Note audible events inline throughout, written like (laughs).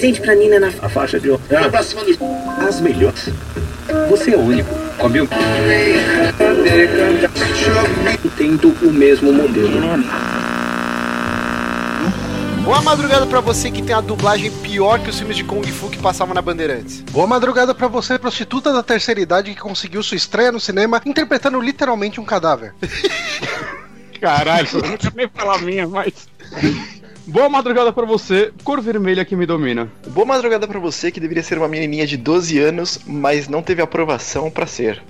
presente pra Nina na A faixa de ouro. As melhores. Você é único. Come o Tendo o mesmo modelo. Boa madrugada pra você que tem a dublagem pior que os filmes de Kung Fu que passavam na Bandeirantes. Boa madrugada pra você, prostituta da terceira idade que conseguiu sua estreia no cinema interpretando literalmente um cadáver. (laughs) Caralho, eu não quero nem falar minha, mas. Boa madrugada pra você, cor vermelha que me domina. Boa madrugada pra você que deveria ser uma menininha de 12 anos, mas não teve aprovação pra ser.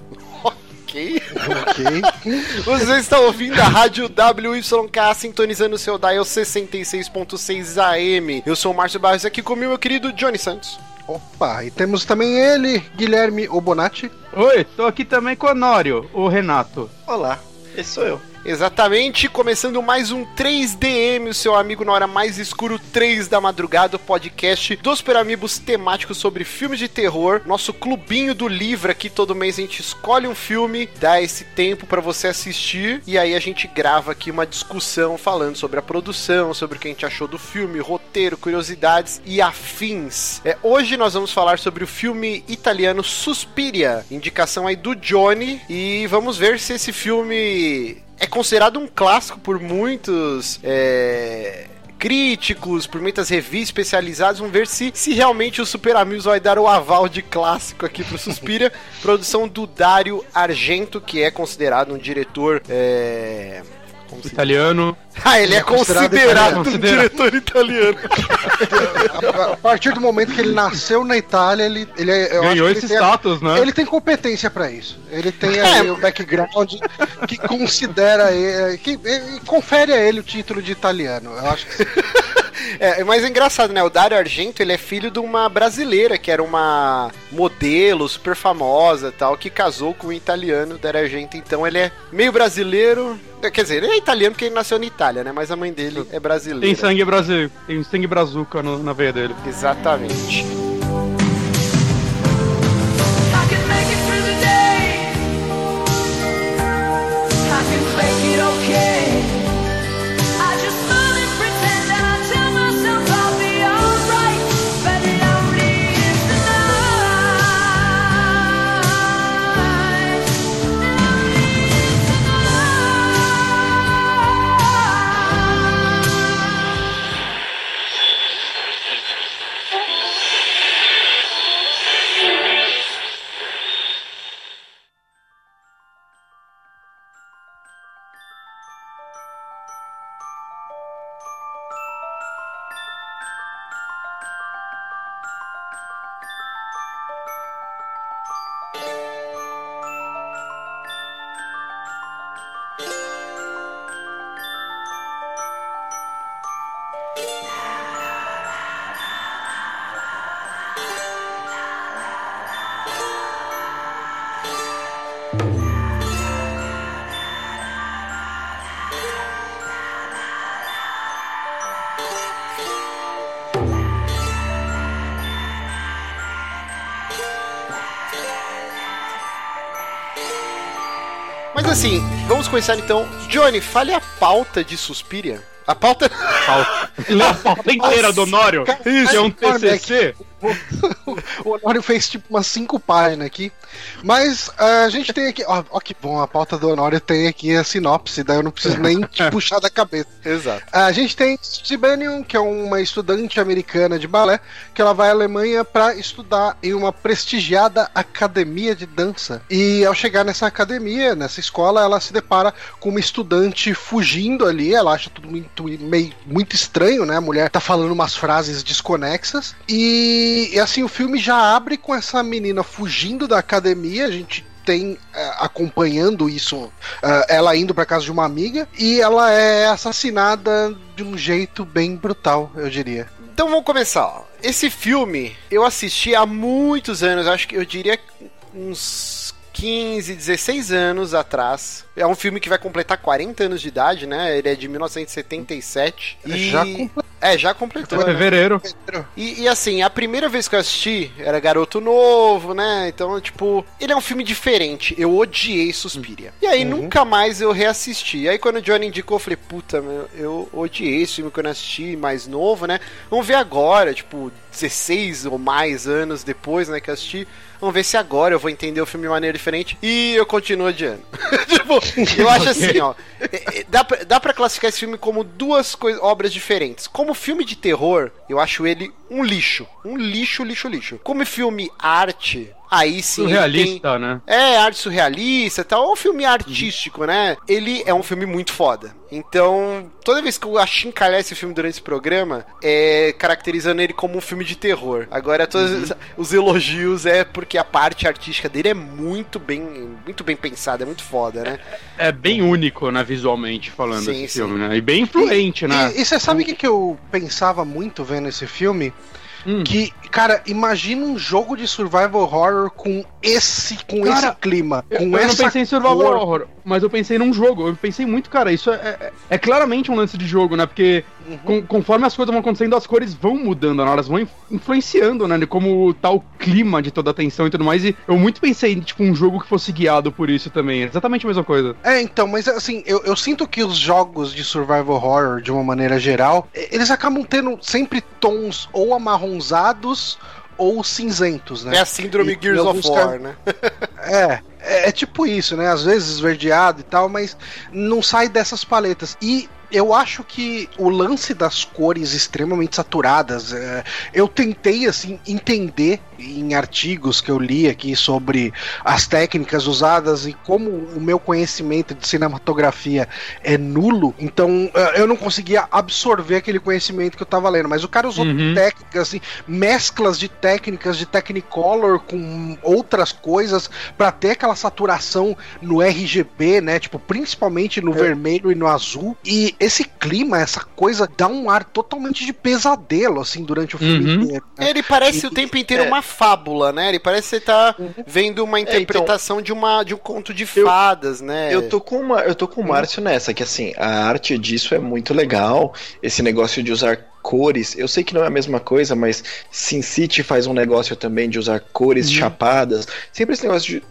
Ok? ok. (laughs) Você está ouvindo a rádio WYK sintonizando o seu dial 66.6 AM. Eu sou o Márcio Barros aqui comigo, meu querido Johnny Santos. Opa, e temos também ele, Guilherme Obonati. Oi, tô aqui também com o Honório, o Renato. Olá, esse sou eu. Exatamente, começando mais um 3DM, o seu amigo na hora mais escuro 3 da madrugada, o podcast dos Peramibos temáticos sobre filmes de terror. Nosso clubinho do livro aqui, todo mês a gente escolhe um filme, dá esse tempo para você assistir e aí a gente grava aqui uma discussão falando sobre a produção, sobre o que a gente achou do filme, roteiro, curiosidades e afins. É, hoje nós vamos falar sobre o filme italiano Suspiria, indicação aí do Johnny e vamos ver se esse filme é considerado um clássico por muitos. É críticos, por muitas revistas especializadas, vamos ver se, se realmente o Super Amigos vai dar o aval de clássico aqui pro Suspira. (laughs) Produção do Dario Argento, que é considerado um diretor. É... Italiano. (laughs) Ah, ele, ele é, é, considerado, considerado um diretor italiano. (laughs) a partir do momento que ele nasceu na Itália, ele, ele é, ganhou esse status, né? Ele tem competência para isso. Ele tem é. o background que considera ele, que, que confere a ele o título de italiano. Eu acho que É, mas é engraçado, né? O Dario Argento, ele é filho de uma brasileira, que era uma modelo super famosa tal, que casou com um italiano, Dario Argento. Então ele é meio brasileiro. Quer dizer, ele é italiano porque ele nasceu na Itália, né? Mas a mãe dele é brasileira. Tem sangue brasileiro, tem sangue brazuca no, na veia dele. Exatamente. Começar então. Johnny, fale a pauta de Suspiria. A pauta. Pauta. Lê a pauta inteira do Honório. Isso, é um TCC. O Honório fez tipo umas cinco páginas aqui. Mas a gente tem aqui. Ó, ó, que bom, a pauta do Honório tem aqui a sinopse, daí eu não preciso nem (laughs) puxar da cabeça. Exato. A gente tem Sibanium, que é uma estudante americana de balé, que ela vai à Alemanha para estudar em uma prestigiada academia de dança. E ao chegar nessa academia, nessa escola, ela se depara com uma estudante fugindo ali. Ela acha tudo muito, meio, muito estranho, né? A mulher tá falando umas frases desconexas. E, e assim, o filme já abre com essa menina fugindo da academia. A gente tem uh, acompanhando isso, uh, ela indo para casa de uma amiga e ela é assassinada de um jeito bem brutal, eu diria. Então vamos começar. Esse filme eu assisti há muitos anos, acho que eu diria uns 15, 16 anos atrás. É um filme que vai completar 40 anos de idade, né? Ele é de 1977. Já completou É, já completou. né? Fevereiro. E, e, assim, a primeira vez que eu assisti, era garoto novo, né? Então, tipo, ele é um filme diferente. Eu odiei Suspiria. E aí, nunca mais eu reassisti. E aí, quando o Johnny indicou, eu falei, puta, meu, eu odiei esse filme quando eu assisti, mais novo, né? Vamos ver agora, tipo, 16 ou mais anos depois, né, que eu assisti. Vamos ver se agora eu vou entender o filme de maneira diferente. E eu continuo odiando. (laughs) tipo, eu acho assim, ó. é- é- Dá pra, dá pra classificar esse filme como duas obras diferentes. Como filme de terror, eu acho ele um lixo. Um lixo, lixo, lixo. Como filme arte, aí sim. ele tem- Surrealista, né? é, arte surrealista e tal. É um filme artístico, né? Ele é um filme muito foda. Então, toda vez que eu achincalhar esse filme durante esse programa, é caracterizando ele como um filme de terror. Agora, todos (laughs) os elogios é porque a parte artística dele é muito bem, muito bem pensada, é muito foda, né? É bem único, né, visualmente falando, Sim, esse sim. filme, né? E bem influente, né? E, e você sabe o que, que eu pensava muito vendo esse filme? 嗯。Cara, imagina um jogo de survival horror com esse, com Cara, esse clima, Eu, com eu não pensei em survival cor. horror, mas eu pensei num jogo. Eu pensei muito, cara, isso é, é, é claramente um lance de jogo, né? Porque Uhum. com- conforme as coisas vão acontecendo, as cores vão mudando, né? Elas vão inf- influenciando, né? Como tá o clima de toda a tensão e tudo mais. E eu muito pensei em, tipo, um jogo que fosse guiado por isso também. Exatamente a mesma coisa. É, então, mas assim, eu, eu sinto que os jogos de survival horror, de uma maneira geral, eles acabam tendo sempre tons ou amarronzados ou cinzentos, né? É a síndrome E- Gears of War, né? (laughs) É, é, é tipo isso, né? Às vezes esverdeado e tal, mas não sai dessas paletas. E eu acho que o lance das cores extremamente saturadas, é, eu tentei, assim, entender em artigos que eu li aqui sobre as técnicas usadas e como o meu conhecimento de cinematografia é nulo, então é, eu não conseguia absorver aquele conhecimento que eu tava lendo. Mas o cara usou Uhum. técnicas, assim, mesclas de técnicas de Technicolor com outras coisas pra ter aquela saturação no RGB, né? Tipo, principalmente no vermelho e no azul. E esse clima, essa coisa, dá um ar totalmente de pesadelo, assim, durante o filme Uhum. inteiro. né? Ele parece E- o tempo inteiro é. uma fábula, né? Ele parece que você tá vendo uma então- interpretação de, uma, de um conto de Eu- fadas, né? Eu tô com uma, eu tô com o Márcio nessa, que assim, a arte disso é muito legal. Esse negócio de usar cores, eu sei que não é a mesma coisa, mas Sin City faz um negócio também de usar cores chapadas. Sempre esse negócio de.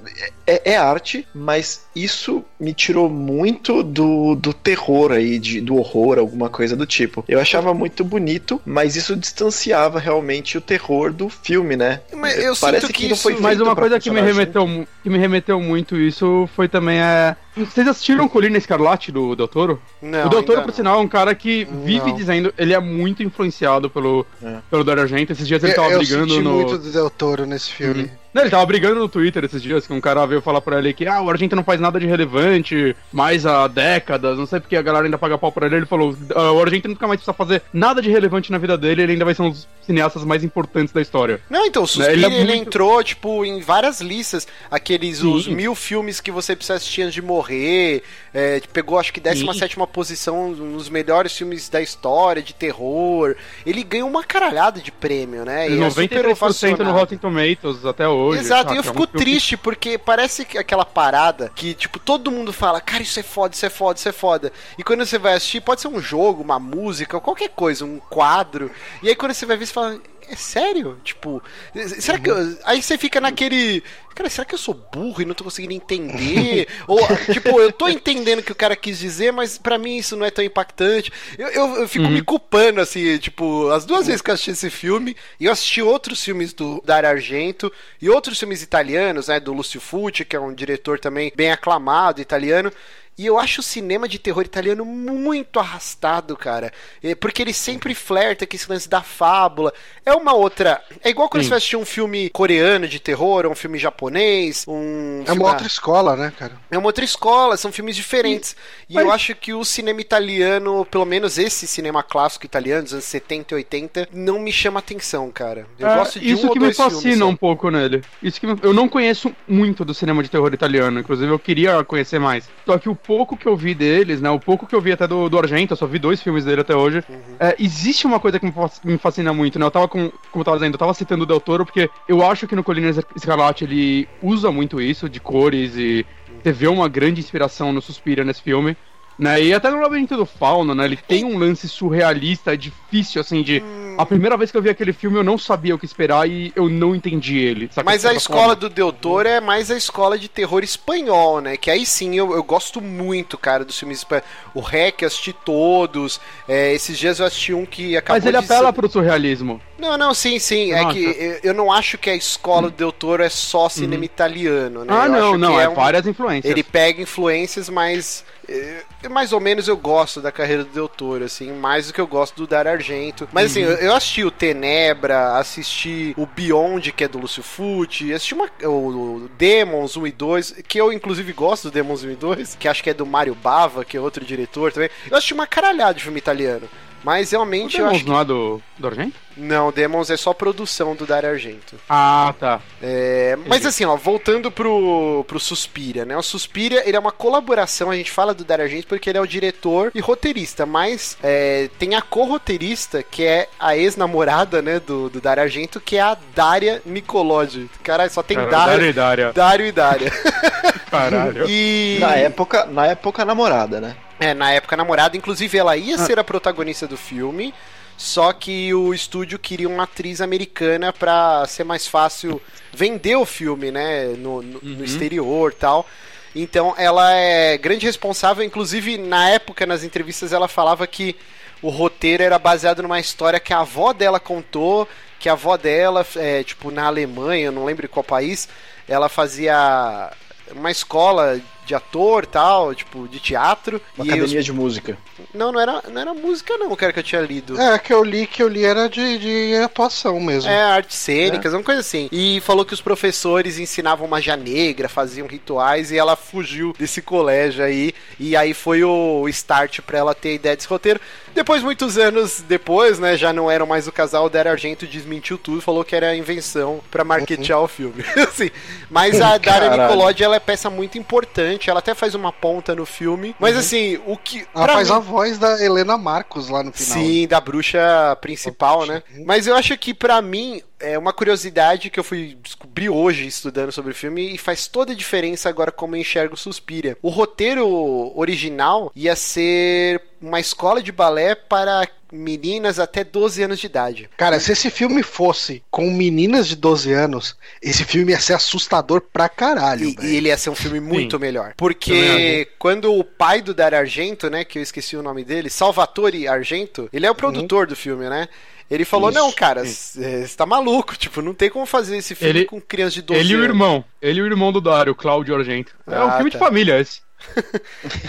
É, é arte, mas isso me tirou muito do, do terror aí, de, do horror, alguma coisa do tipo. Eu achava muito bonito, mas isso distanciava realmente o terror do filme, né? Mas eu Parece sinto que que não foi isso- Mas uma coisa que me remeteu, que me remeteu muito isso foi também a. Vocês assistiram Colina Escarlate do Del Toro? Não, o Del Toro, ainda por não. sinal, é um cara que vive Não. dizendo. Ele é muito influenciado pelo, É. pelo Dario Argento. Esses dias ele Eu, tava eu brigando senti no. muito do Del Toro nesse filme. Não, ele tava brigando no Twitter esses dias, que um cara veio falar pra ele que ah, o Argento não faz nada de relevante mais há décadas, não sei porque a galera ainda paga pau pra ele. Ele falou: "Ah, o Argento nunca mais precisa fazer nada de relevante na vida dele, ele ainda vai ser um dos cineastas mais importantes da história. Não, então, o Suspiria, Ele ele, é muito- entrou, tipo, em várias listas. Aqueles, Sim. os mil filmes que você precisa assistir antes de morrer. É, pegou, acho que, 17 posição nos melhores filmes da história, de terror. Ele ganhou uma caralhada de prêmio, né? E é super 93% no. Rotten Tomatoes até hoje. Exato, e eu? É fico triste porque parece que aquela parada que, tipo, todo mundo fala, cara, isso é foda, isso é foda, isso é foda. E quando você vai assistir, pode ser um jogo, uma música, qualquer coisa, um quadro. E aí quando você vai ver, você fala, é sério? Tipo, será que. Eu... Aí você fica naquele. Cara, será que eu sou burro e não tô conseguindo entender? (laughs) Ou, tipo, eu tô entendendo o que o cara quis dizer, mas pra mim isso não é tão impactante. Eu, eu, eu fico me culpando, assim, tipo, as duas vezes que eu assisti esse filme, e eu assisti outros filmes do Dario Argento e outros filmes italianos, né, do Lúcio Fucci, que é um diretor também bem aclamado italiano. E eu acho o cinema de terror italiano muito arrastado, cara. É, Porque ele sempre flerta com esse lance da fábula. É uma outra. É igual quando Sim. você vai assistir um filme coreano de terror, ou um filme japonês, um. É filme- uma outra escola, né, cara? é uma outra escola, são filmes diferentes. E Mas- eu acho que o cinema italiano, pelo menos esse cinema clássico italiano, dos anos 70 e 80, não me chama atenção, cara. Eu É, gosto de isso um ou que me dois fascina filmes. um pouco nele. Isso que me- eu não conheço muito do cinema de terror italiano, inclusive eu queria conhecer mais. Só que o pouco que eu vi deles, né, o pouco que eu vi até do, do Argento, eu só vi dois filmes dele até hoje. Uhum. é, existe uma coisa que me, fas- me fascina muito, né? Eu tava com, como eu tava dizendo, eu tava citando o Del Toro porque eu acho que no Colina Escarlate ele usa muito isso de cores e você vê uma grande inspiração no Suspiria nesse filme. Né? E até no Labirinto do Fauna, né? Ele tem um lance surrealista, difícil, assim, de. A primeira vez que eu vi aquele filme, eu não sabia o que esperar e eu não entendi ele. Mas a escola do Del Toro é mais a escola de terror espanhol, né? Que aí sim eu, eu gosto muito, cara, dos filmes espanhóis. O Rec, assisti todos. É, esses dias eu assisti um que acabou Mas ele de apela pro surrealismo. Não, não, sim, sim. É Nossa. que eu- eu não acho que a escola do Del Toro é só cinema italiano, né? ah, Eu não, não, que é, um- várias influências. Ele pega influências, mas mais ou menos eu gosto da carreira do Del Toro, assim, mais do que eu gosto do Dario Argento. Mas assim, eu, eu assisti o Tenebra, assisti o Beyond, que é do Lúcio Fucci, assisti uma, o, o Demons 1 e 2, que eu inclusive gosto do Demons 1 e 2, que acho que é do Mario Bava, que é outro diretor também. Eu assisti uma caralhada de filme italiano. Mas O realmente eu Demons acho que. não é do, do Argento? Não, Demons é só produção do Dario Argento. Ah, tá. É, mas assim, ó, voltando pro, pro Suspiria, né? O Suspiria, ele é uma colaboração, a gente fala do Dario Argento porque ele é o diretor e roteirista, mas é, tem a co-roteirista, que é a ex-namorada, né, do, do Dario Argento, que é a Daria Nicolodi. Caralho, só tem Dario, Dário e Dária. Dário e Daria. Caralho. E... Na época, na época namorada, né? É, na época namorada, inclusive ela ia Ah. ser a protagonista do filme, só que o estúdio queria uma atriz americana pra ser mais fácil vender o filme, né, no, no, no Uhum. exterior tal. Então ela é grande responsável, inclusive na época nas entrevistas ela falava que o roteiro era baseado numa história que a avó dela contou, que a avó dela, é, tipo, na Alemanha, eu não lembro em qual país, ela fazia uma escola de ator tal, tipo, de teatro. Uma e os academia de música. não, não era, não era música, não, cara, que eu tinha lido. É, que eu li, que eu li era de, de atuação mesmo. É, artes cênicas, uma coisa assim. E falou que os professores ensinavam magia negra, faziam rituais, e ela fugiu desse colégio aí. E aí foi o start pra ela ter a ideia desse roteiro. Depois, muitos anos depois, né, já não eram mais o casal, o Dario Argento desmentiu tudo, falou que era invenção pra marketear o filme. (laughs) assim, mas a Daria. Nicolodi, ela é peça muito importante, ela até faz uma ponta no filme. Mas assim, o que... Ela faz mim- a voz da Helena Marcos lá no final. Sim, da bruxa principal, né? Mas eu acho que pra mim é uma curiosidade que eu fui descobrir hoje estudando sobre o filme e faz toda a diferença agora como eu enxergo Suspiria. O roteiro original ia ser uma escola de balé para meninas até 12 anos de idade. Cara, se esse filme fosse com meninas de 12 anos, esse filme ia ser assustador pra caralho, E, e ele ia ser um filme muito Sim. melhor. Porque quando o pai do Dario Argento, né, que eu esqueci o nome dele, Salvatore Argento, ele é o produtor do filme, né? Ele falou, Isso, não, cara, você tá maluco, tipo, não tem como fazer esse filme Ele- com criança de 12 Ele e o anos. irmão. Ele e o irmão do Dário, o Cláudio Argento. É Ah, um filme tá. de família esse.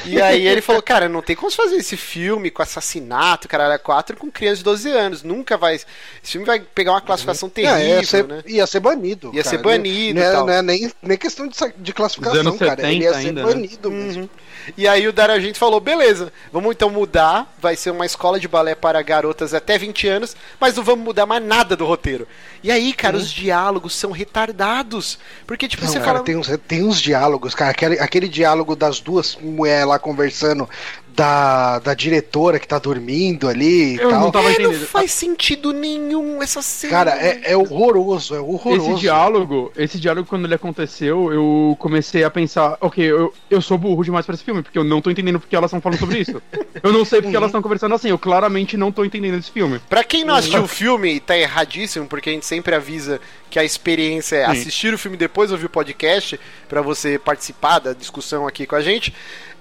E aí ele falou, cara, não tem como fazer esse filme com assassinato, caralho, 4 com criança de 12 anos. Nunca vai. Esse filme vai pegar uma classificação É, terrível, ia, ser, né? ia ser banido. Ia cara. ser banido Não, e é- tal. não é nem, nem questão de, de classificação, cara. Ele 70 ia ser ainda, né? banido mesmo. Uhum. E aí o Dario Argento falou, beleza, vamos então mudar, vai ser uma escola de balé para garotas até 20 anos, mas não vamos mudar mais nada do roteiro. E aí, cara, os diálogos são retardados, porque tipo, Uhum. Não, você cara, fala... tem, uns, tem uns diálogos, cara. Aquele, aquele diálogo das duas mulheres lá conversando, da, da diretora que tá dormindo ali e Eu tal. não tava É, não entendendo. faz sentido nenhum essa cena. Cara, é, é horroroso, é horroroso. Esse diálogo, esse diálogo, quando ele aconteceu, eu comecei a pensar, ok, eu, eu sou burro demais pra esse filme, porque eu não tô entendendo porque elas estão falando sobre isso. (laughs) eu não sei porque elas estão conversando assim, eu claramente não tô entendendo esse filme. Pra quem não assistiu o filme, tá erradíssimo, porque a gente sempre avisa que a experiência é Sim. assistir o filme depois ouvir o podcast, pra você participar da discussão aqui com a gente.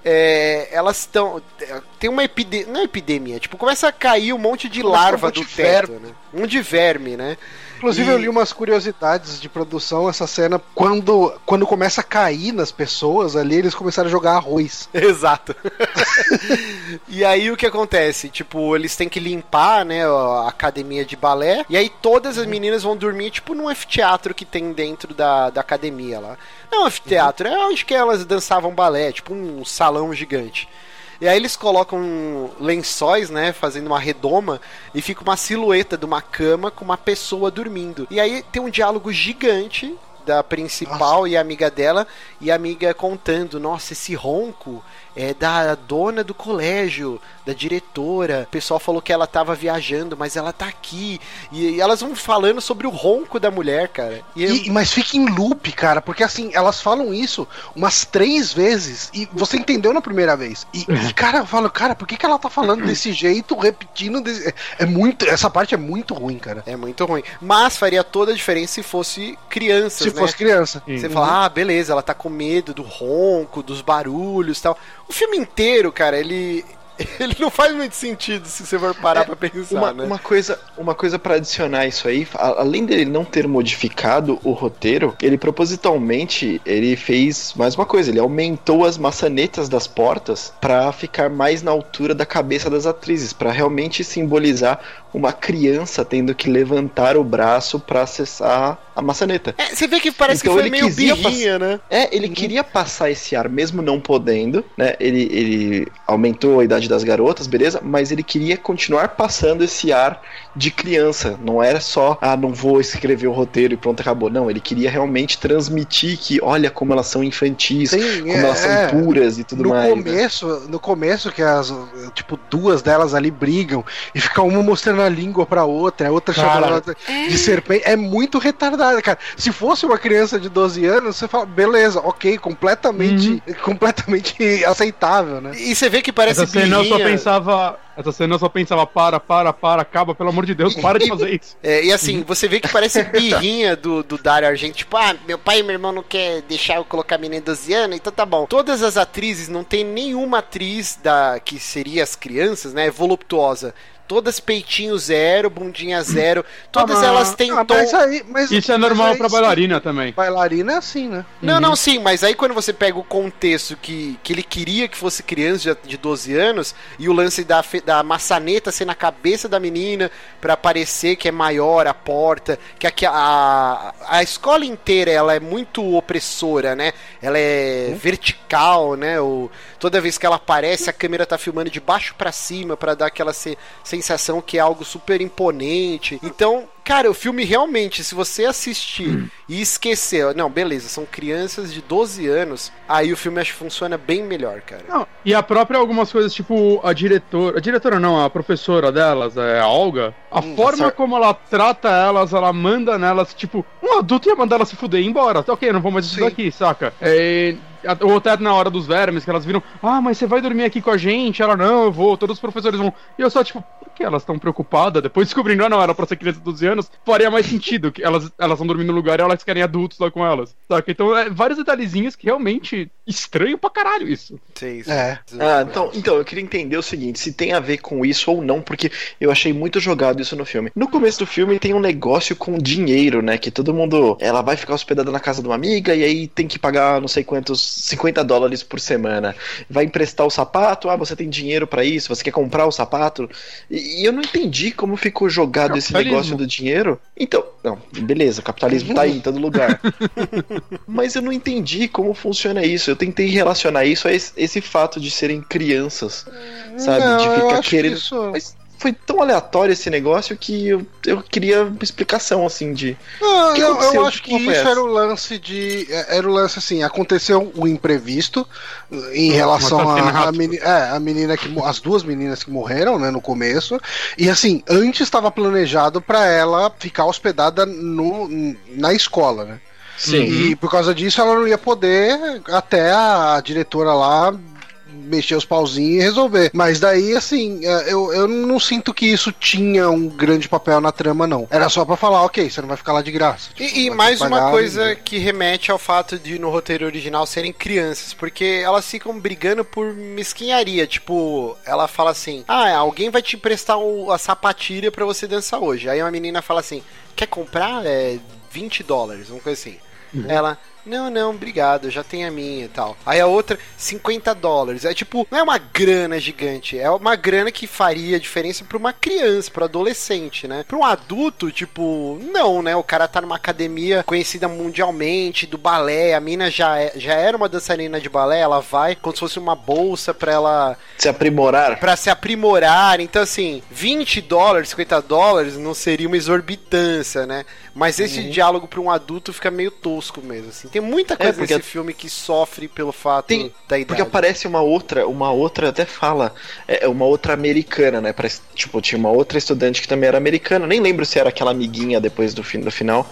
É, elas estão. Tem uma epidemia. Não é epidemia, tipo, começa a cair um monte de larva do teto, né? Um de verme, né? Inclusive, E- eu li umas curiosidades de produção, essa cena, quando, quando começa a cair nas pessoas ali, eles começaram a jogar arroz. (laughs) Exato. (laughs) e aí o que acontece? Tipo, eles têm que limpar, né, a academia de balé. E aí todas as meninas vão dormir, tipo, num anfiteatro que tem dentro da, da academia lá. Não, anfiteatro, é onde que elas dançavam balé, tipo um salão gigante. E aí eles colocam lençóis, né, fazendo uma redoma, e fica uma silhueta de uma cama com uma pessoa dormindo. E aí tem um diálogo gigante da principal e a amiga dela, e a amiga contando, nossa, esse ronco é da dona do colégio, da diretora. O pessoal falou que ela tava viajando, mas ela tá aqui. E, e elas vão falando sobre o ronco da mulher, cara. E eu- E- mas fica em loop, cara, porque assim, elas falam isso umas três vezes e você entendeu na primeira vez. E, (laughs) e, cara, eu falo, cara, por que, que ela tá falando desse jeito, repetindo? desse- É muito. Essa parte é muito ruim, cara. É muito ruim. Mas faria toda a diferença se fosse crianças, Se né? fosse criança. Você fala, ah, beleza, ela tá com medo do ronco, dos barulhos e tal. O filme inteiro, cara, ele. (laughs) Ele não faz muito sentido se você for parar É, pra pensar, Uma, né? uma coisa, uma coisa para adicionar isso aí, a- além dele não ter modificado o roteiro, ele propositalmente ele fez mais uma coisa, ele aumentou as maçanetas das portas pra ficar mais na altura da cabeça das atrizes, pra realmente simbolizar uma criança tendo que levantar o braço pra acessar a maçaneta. É, você vê que parece Então que foi ele meio birrinha, né? É, ele queria passar esse ar mesmo não podendo, né? Ele, ele aumentou a idade das garotas, beleza? Mas ele queria continuar passando esse ar de criança. Não era só, ah, não vou escrever o roteiro e pronto, acabou. Não, ele queria realmente transmitir que, olha como elas são infantis, Sim, como elas são puras e tudo no mais. né? começo, no começo que as tipo duas delas ali brigam e fica uma mostrando a língua pra outra, a outra Cara, ela de serpente, é muito retardada, cara. Se fosse uma criança de 12 anos, você fala, beleza, OK, completamente completamente (laughs) aceitável, né? E você vê que parece Essa cena eu só birrinha. pensava. Essa cena eu só pensava, para, para, para, acaba, pelo amor de Deus, para de fazer isso. (laughs) É, e assim, você vê que parece birrinha do, do Dario Argento. Tipo, ah, meu pai e meu irmão não quer deixar eu colocar a menina de 12 anos, então tá bom. Todas as atrizes, não tem nenhuma atriz da que seria as crianças, né, voluptuosa. Todas peitinho zero, bundinha zero. Todas mas- elas têm Ah, tom. mas aí, mas, Isso é normal aí pra sim, bailarina também. Bailarina é assim, né? Não, não, sim, mas aí quando você pega o contexto que, que ele queria que fosse criança de, de 12 anos e o lance da, da maçaneta ser na cabeça da menina pra parecer que é maior a porta, que a, a, a escola inteira ela é muito opressora, né? Ela é vertical, né? O, toda vez que ela aparece a câmera tá filmando de baixo pra cima pra dar aquela se- sensação que é algo super imponente. Então, cara, o filme realmente, se você assistir e esquecer, não, beleza, são crianças de 12 anos, aí o filme acho que funciona bem melhor, cara. Não, e a própria algumas coisas, tipo, a diretora. A diretora não, a professora delas, é a Olga. A Hum, forma como ela trata elas, ela manda nelas, tipo, um adulto ia mandar elas se fuder e ir embora. Ok, não vou mais estudar aqui, saca? É, ou até na hora dos vermes, que elas viram, ah, mas você vai dormir aqui com a gente? Ela, não, eu vou, todos os professores vão. E eu só, tipo, que elas estão preocupadas? Depois descobrindo, ah, não, era pra ser criança de 12 anos, faria mais sentido, que elas elas estão dormindo no lugar e elas querem adultos lá com elas, saca? Então, é vários detalhezinhos que realmente estranho pra caralho isso. Sim, sim. É. Ah, então, então, eu queria entender o seguinte, se tem a ver com isso ou não, porque eu achei muito jogado isso no filme. No começo do filme tem um negócio com dinheiro, né? Que todo mundo. Ela vai ficar hospedada na casa de uma amiga e aí tem que pagar não sei quantos 50 dólares por semana. Vai emprestar o sapato, ah, você tem dinheiro pra isso, você quer comprar o sapato. E, e eu não entendi como ficou jogado esse negócio do dinheiro. Então, não, beleza, o capitalismo tá aí em todo lugar. (laughs) Mas eu não entendi como funciona isso. Eu tentei relacionar isso a esse, esse fato de serem crianças, sabe? Não, de ficar querendo. que isso- Mas foi tão aleatório esse negócio que eu, eu queria uma explicação, assim, de. Não, que eu, eu acho que isso essa? era o lance de. Era o lance assim, aconteceu o imprevisto em relação a, assassinato. a, meni- é, a menina que. As duas meninas que morreram, né, no começo. E assim, antes estava planejado pra ela ficar hospedada no, na escola, né? E por causa disso ela não ia poder até a diretora lá mexer os pauzinhos e resolver. Mas daí, assim, é, eu, eu não sinto que isso tinha um grande papel na trama, não. Era só pra falar, ok, você não vai ficar lá de graça. Tipo, E, e mais uma coisa né? que remete ao fato de no roteiro original serem crianças, porque elas ficam brigando por mesquinharia. Tipo, ela fala assim: Ah, alguém vai te emprestar o- a sapatilha pra você dançar hoje. Aí uma menina fala assim: Quer comprar? É 20 dólares, uma coisa assim. Ela, Não, não, obrigado, já tem a minha e tal. Aí a outra, 50 dólares. É tipo, não é uma grana gigante, é uma grana que faria diferença pra uma criança, pra adolescente, né? Pra um adulto, tipo, não, né? O cara tá numa academia conhecida mundialmente, do balé, a mina já, é, já era uma dançarina de balé, ela vai como se fosse uma bolsa pra ela. Se aprimorar. Pra se aprimorar. Então, assim, 20 dólares, 50 dólares não seria uma exorbitância, né? Mas esse Uhum. diálogo pra um adulto fica meio tosco mesmo, assim. Tem muita coisa porque- nesse filme que sofre pelo fato Tem- da idade. Porque aparece uma outra, uma outra até fala, é uma outra americana, né? Parece, tipo, tinha uma outra estudante que também era americana, nem lembro se era aquela amiguinha depois do, fim, do final,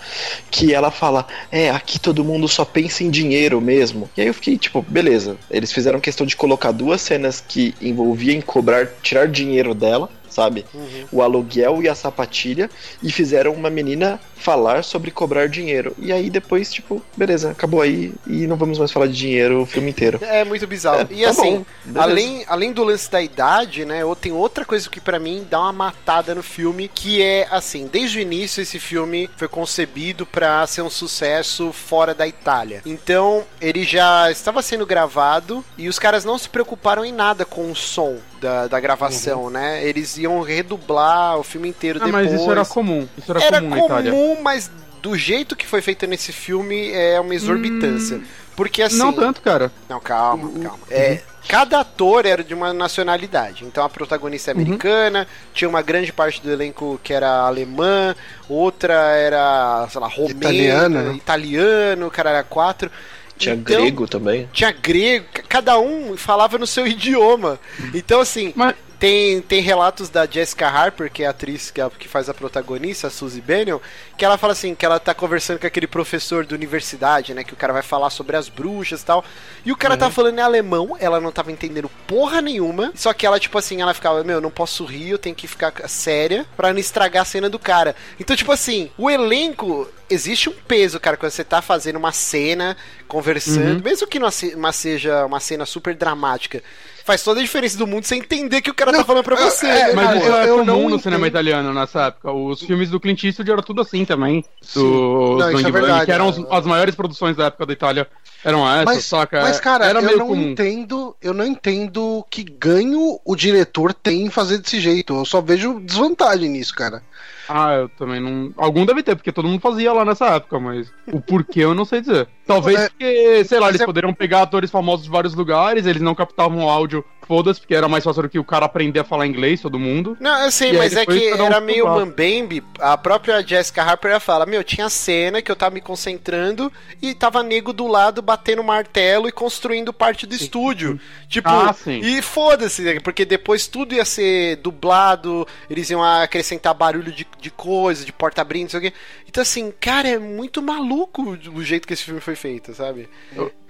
que ela fala, é, aqui todo mundo só pensa em dinheiro mesmo. E aí eu fiquei, tipo, beleza, eles fizeram questão de colocar duas cenas que envolviam cobrar, tirar dinheiro dela, sabe? Uhum. O aluguel e a sapatilha, e fizeram uma menina falar sobre cobrar dinheiro. E aí depois, tipo, beleza, acabou aí, e não vamos mais falar de dinheiro o filme inteiro. É muito bizarro. É, e tá assim, bom, além, além do lance da idade, né? Tem outra coisa que pra mim dá uma matada no filme, que é assim, desde o início esse filme foi concebido pra ser um sucesso fora da Itália. Então, ele já estava sendo gravado e os caras não se preocuparam em nada com o som da, da gravação, né? Eles iam redublar o filme inteiro Ah, depois. mas isso era comum. Isso era, Era comum na Itália. comum, mas do jeito que foi feito nesse filme é uma exorbitância. Porque assim. Não tanto, cara. Não, calma, calma. É, cada ator era de uma nacionalidade. Então a protagonista é americana, tinha uma grande parte do elenco que era alemã, outra era, sei lá, romeno, Italiana, né? italiano, o cara era quatro. Tinha Então, grego também. Tinha grego, cada um falava no seu (laughs) idioma. Então, assim, Mas- tem, tem relatos da Jessica Harper, que é a atriz que, é a- que faz a protagonista, a Suzy Bennion, que ela fala assim, que ela tá conversando com aquele professor da universidade, né, que o cara vai falar sobre as bruxas e tal, e o cara tá falando em alemão, ela não tava entendendo porra nenhuma, só que ela, tipo assim, ela ficava, meu, não posso rir, eu tenho que ficar séria pra não estragar a cena do cara. Então, tipo assim, o elenco, existe um peso, cara, quando você tá fazendo uma cena, conversando, mesmo que não se- uma seja uma cena super dramática, faz toda a diferença do mundo você entender que o cara tá falando pra você. é, né, Mas cara? isso eu- é comum não no cinema italiano nessa época. Os filmes do Clint Eastwood era tudo assim também. Sim. Do Não, isso é verdade. que eram os- as maiores produções da época da Itália. Eram essas, Mas, saca? mas, cara, era eu meio não comum. entendo, eu não entendo que ganho o diretor tem em fazer desse jeito. Eu só vejo desvantagem nisso, cara. Ah, eu também não. Algum deve ter, porque todo mundo fazia lá nessa época, mas o porquê eu não sei dizer. Talvez É, porque, sei lá, eles é- poderiam pegar atores famosos de vários lugares, eles não captavam o áudio, foda-se, porque era mais fácil do que o cara aprender a falar inglês, todo mundo. Não, eu sei, E mas é que um era meio mambembe. A própria Jessica Harper ela fala: Meu, tinha cena que eu tava me concentrando e tava nego do lado batendo martelo e construindo parte do estúdio. Tipo, Ah, sim. e foda-se, porque depois tudo ia ser dublado, eles iam acrescentar barulho de, de coisa, de porta abrindo, não sei o quê. Então, assim, cara, é muito maluco o jeito que esse filme foi feito, sabe?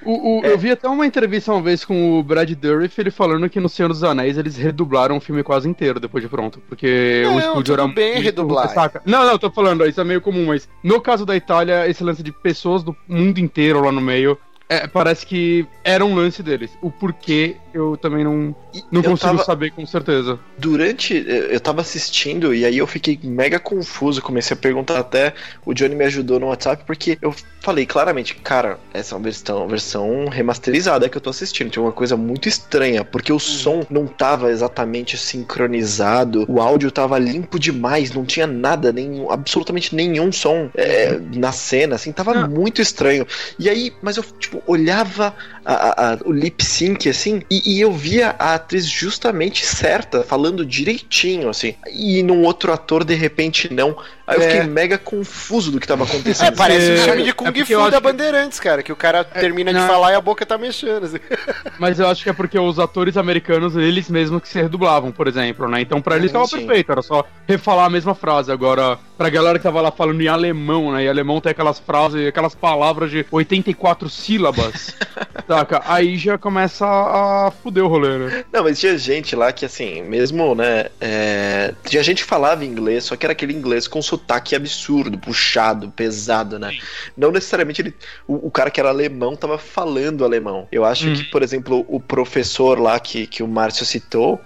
O, o- Eu vi até uma entrevista uma vez com o Brad Dourif, ele falando que no Senhor dos Anéis eles redublaram o filme quase inteiro depois de pronto, porque Não, o estúdio era bem muito- redublar. saca? Não, não, tô falando, isso é meio comum, mas no caso da Itália, esse lance de pessoas do mundo inteiro lá no meio, é, parece que era um lance deles. O porquê eu também não, não eu consigo tava- saber com certeza. Durante. Eu tava assistindo e aí eu fiquei mega confuso. Comecei a perguntar até. O Johnny me ajudou no WhatsApp porque eu falei claramente, cara, essa é uma versão, versão remasterizada que eu tô assistindo. Tinha uma coisa muito estranha, porque o som não tava exatamente sincronizado, o áudio tava limpo demais, não tinha nada, nem, absolutamente nenhum som eh, na cena, assim, tava Não. muito estranho. E aí, mas eu, tipo, olhava a- a- o lip sync, assim, e, e eu via a atriz justamente certa, falando direitinho, assim. E num outro ator, de repente, não. Aí eu É. fiquei mega confuso do que tava acontecendo. É, parece um É, filme de é Kung eu Fu da que- Bandeirantes, cara, que o cara termina de falar e a boca tá mexendo. assim. (laughs) Mas eu acho que é porque os atores americanos, eles mesmos que se redublavam, por exemplo, né? Então pra eles tava sim. perfeito, era só refalar a mesma frase. Agora, pra galera que tava lá falando em alemão, né? E alemão tem aquelas frases, aquelas palavras de 84 sílabas, (laughs) saca? Aí já começa a, fuder o rolê, né? Não, mas tinha gente lá que, assim, mesmo, né? é, Tinha gente que falava inglês, só que era aquele inglês com sotaque absurdo, puxado, pesado, né? Não necessariamente ele. O, o cara que era alemão tava falando alemão. Eu acho Uhum. que, por exemplo, o professor lá que, que o Márcio citou.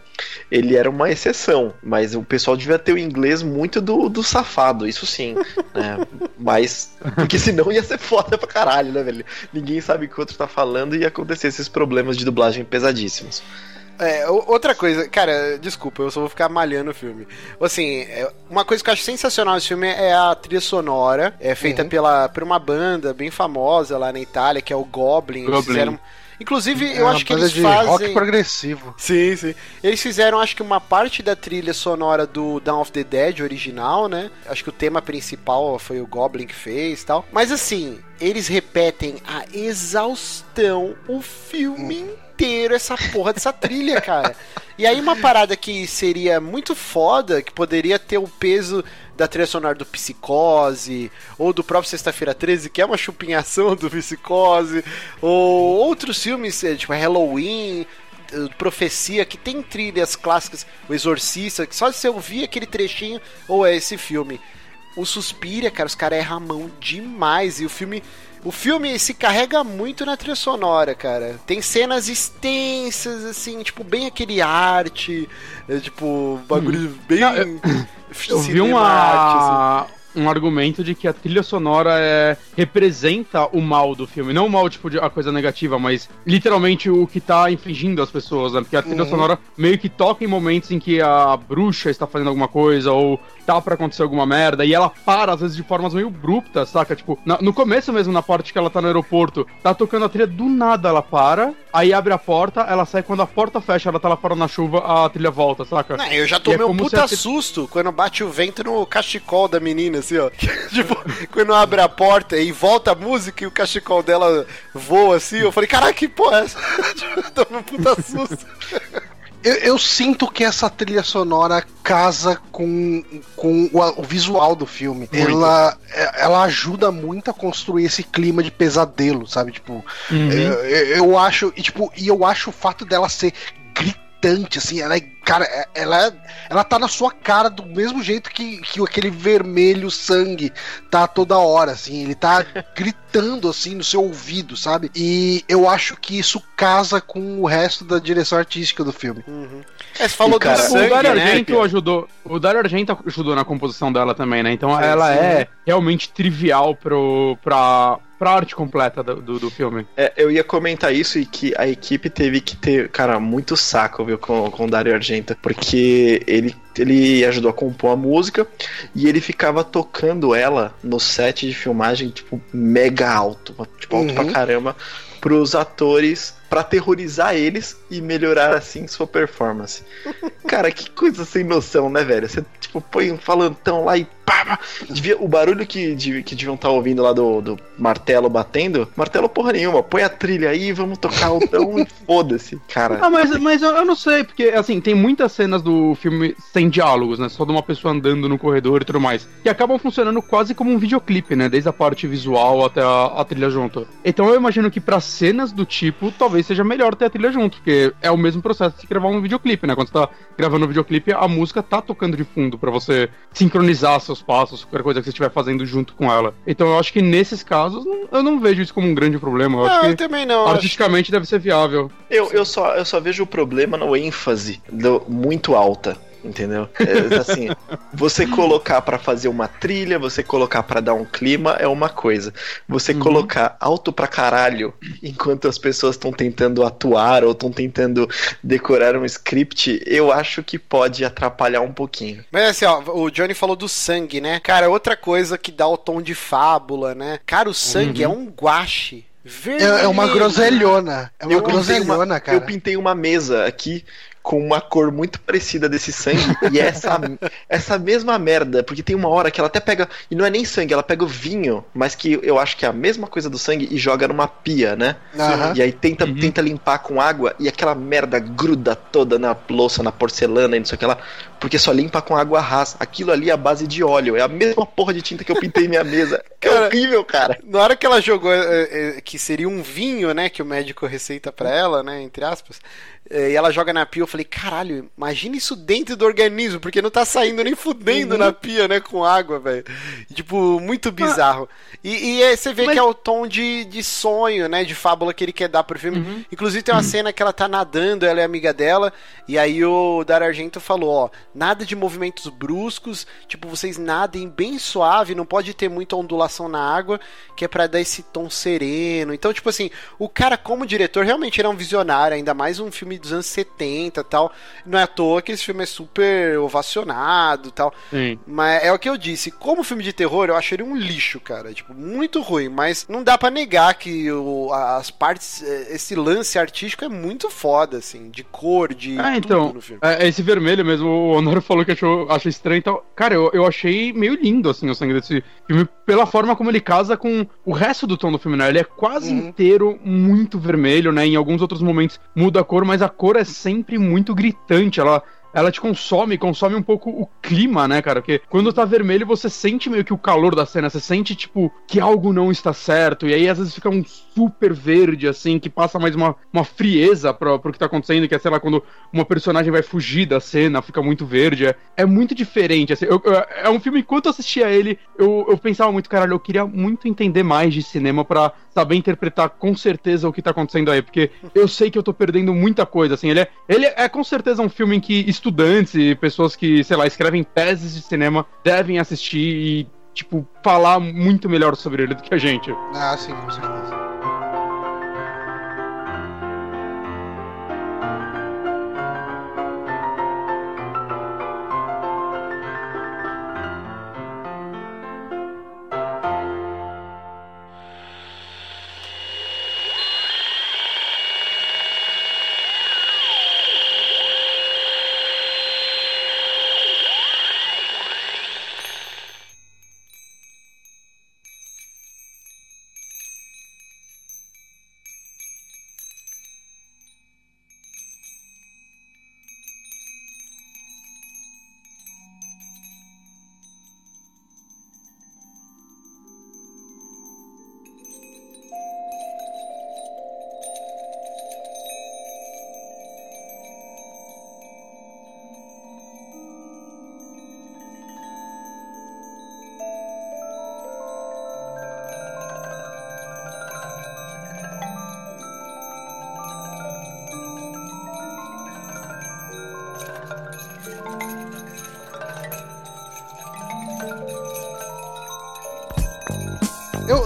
Ele era uma exceção, mas o pessoal devia ter o inglês muito do, do safado, isso sim. (laughs) né? Mas. Porque senão ia ser foda pra caralho, né, velho? Ninguém sabe o que o outro tá falando e ia acontecer esses problemas de dublagem pesadíssimos. É, outra coisa, cara, desculpa, eu só vou ficar malhando o filme. Assim, é, uma coisa que eu acho sensacional nesse filme é a trilha sonora, é feita uhum. pela, por uma banda bem famosa lá na Itália, que é o Goblin. Goblin. Eles fizeram Inclusive, é eu acho que eles de fazem. rock progressivo. Sim, sim. Eles fizeram, acho que, uma parte da trilha sonora do Dawn of the Dead original, né? Acho que o tema principal foi o Goblin que fez tal. Mas assim, eles repetem a exaustão o filme hum. inteiro, essa porra dessa trilha, cara. (laughs) E aí, uma parada que seria muito foda, que poderia ter o peso da trilha sonora do Psicose, ou do próprio Sexta-feira 13, que é uma chupinhação do Psicose, ou outros filmes, é, tipo Halloween, eh, Profecia, que tem trilhas clássicas, o Exorcista, que só de você ouvir aquele trechinho, ou é esse filme. O Suspira, cara, os caras erram a mão demais, e o filme o filme se carrega muito na trilha sonora, cara. Tem cenas extensas, assim, tipo, bem aquele arte, é, tipo, bagulho hum. bem. Não, eu, eu vi uma. Assim um argumento de que a trilha sonora é, representa o mal do filme. Não o mal, tipo, de a coisa negativa, mas literalmente o que tá infligindo as pessoas, né? Porque a trilha uhum. sonora meio que toca em momentos em que a bruxa está fazendo alguma coisa, ou tá pra acontecer alguma merda, e ela para, às vezes, de formas meio abruptas, saca? Tipo, na, no começo mesmo, na parte que ela tá no aeroporto, tá tocando a trilha, do nada ela para, aí abre a porta, ela sai, quando a porta fecha, ela tá lá fora na chuva, a trilha volta, saca? Não, eu já tomei é um puta susto quando bate o vento no cachecol da menina, assim, ó. (laughs) tipo, quando abre a porta e volta a música e o cachecol dela voa assim, eu falei, caraca, que porra é essa? (laughs) tipo, tomei um puta susto. (laughs) Eu, eu, sinto que essa trilha sonora casa com, com o, o visual do filme. Ela, é, ela ajuda muito a construir esse clima de pesadelo, sabe? Tipo, uhum. eu, eu, acho, e, tipo, e eu acho o fato dela ser gritante, assim, ela é Cara, é, ela, ela tá na sua cara do mesmo jeito que, que aquele vermelho sangue tá toda hora, assim. Ele tá (laughs) gritando, assim, no seu ouvido, sabe? E eu acho que isso casa com o resto da direção artística do filme. Uhum. É, você falou e, cara, do sangue, o Dario né, Argento ajudou. O Dario Argento ajudou na composição dela também, né? Então sim, ela sim. é realmente trivial pro, pra, pra arte completa do, do, do, filme. É, eu ia comentar isso e que a equipe teve que ter, cara, muito saco, viu, com, com o Dario Argento porque ele, ele ajudou a compor a música e ele ficava tocando ela no set de filmagem, tipo, mega alto, tipo, alto uhum. pra caramba, pros atores para aterrorizar eles e melhorar assim sua performance. (laughs) Cara, que coisa sem noção, né, velho? Você tipo põe um falantão lá e pá, o barulho que, que deviam estar tá ouvindo lá do, do martelo batendo, martelo porra nenhuma, põe a trilha aí, vamos tocar o tão e (laughs) foda-se, cara. Ah, mas, mas eu, eu, não sei, porque assim, tem muitas cenas do filme sem diálogos, né? Só de uma pessoa andando no corredor e tudo mais. Que acabam funcionando quase como um videoclipe, né? Desde a parte visual até a, a trilha junto. Então eu imagino que para cenas do tipo, talvez talvez seja melhor ter a trilha junto, porque é o mesmo processo de gravar um videoclipe, né? Quando você tá gravando um videoclipe, a música tá tocando de fundo para você sincronizar seus passos, qualquer coisa que você estiver fazendo junto com ela. Então eu acho que nesses casos, eu não vejo isso como um grande problema. Eu não, acho que eu também não. Artisticamente acho... deve ser viável. Eu, eu, só, eu só vejo o problema no ênfase do, muito alta entendeu? É, assim, você colocar para fazer uma trilha, você colocar para dar um clima é uma coisa. Você uhum. colocar alto pra caralho enquanto as pessoas estão tentando atuar ou estão tentando decorar um script, eu acho que pode atrapalhar um pouquinho. Mas assim, ó, o Johnny falou do sangue, né? Cara, outra coisa que dá o tom de fábula, né? Cara, o sangue uhum. é um guache. Vermelho. É, é uma groselhona. É uma eu groselhona, uma, cara. Eu pintei uma mesa aqui com uma cor muito parecida desse sangue e é essa, (laughs) essa mesma merda, porque tem uma hora que ela até pega, e não é nem sangue, ela pega o vinho, mas que eu acho que é a mesma coisa do sangue e joga numa pia, né? Uhum. E aí tenta, uhum. tenta limpar com água e aquela merda gruda toda na louça, na porcelana e não sei o que lá, porque só limpa com água rasa. Aquilo ali é a base de óleo, é a mesma porra de tinta que eu pintei minha mesa. (laughs) É cara, horrível, cara. Na hora que ela jogou, é, é, que seria um vinho, né, que o médico receita para ela, né, entre aspas, é, e ela joga na pia, falei, caralho, imagina isso dentro do organismo, porque não tá saindo nem fudendo uhum. na pia, né, com água, velho. Tipo, muito bizarro. E, e você vê Mas... que é o tom de, de sonho, né, de fábula que ele quer dar pro filme. Uhum. Inclusive tem uma uhum. cena que ela tá nadando, ela é amiga dela, e aí o Dar Argento falou, ó, nada de movimentos bruscos, tipo, vocês nadem bem suave, não pode ter muita ondulação na água, que é para dar esse tom sereno. Então, tipo assim, o cara como diretor realmente era um visionário, ainda mais um filme dos anos 70 tal. Não é à toa que esse filme é super ovacionado tal. Sim. Mas é o que eu disse, como filme de terror, eu acho ele um lixo, cara. Tipo, muito ruim, mas não dá para negar que o, as partes, eh, esse lance artístico é muito foda, assim, de cor, de ah, então, é, esse vermelho mesmo, o Honor falou que achou, achou estranho e tal. Cara, eu, eu achei meio lindo, assim, o sangue desse filme, pela forma como ele casa com o resto do tom do filme, né? Ele é quase uhum. inteiro muito vermelho, né? Em alguns outros momentos muda a cor, mas a cor é sempre muito gritante. Ela ela te consome, consome um pouco o clima, né, cara? Porque quando tá vermelho, você sente meio que o calor da cena, você sente, tipo, que algo não está certo, e aí às vezes fica um super verde, assim, que passa mais uma, uma frieza pro, pro que tá acontecendo, que é, sei lá, quando uma personagem vai fugir da cena, fica muito verde. É, é muito diferente, assim. Eu, eu, é um filme, enquanto eu assistia ele, eu, eu pensava muito, caralho, eu queria muito entender mais de cinema para saber interpretar com certeza o que tá acontecendo aí, porque eu sei que eu tô perdendo muita coisa, assim. Ele é, ele é com certeza um filme em que estudantes e pessoas que, sei lá, escrevem teses de cinema devem assistir e, tipo, falar muito melhor sobre ele do que a gente. Ah, sim, com certeza.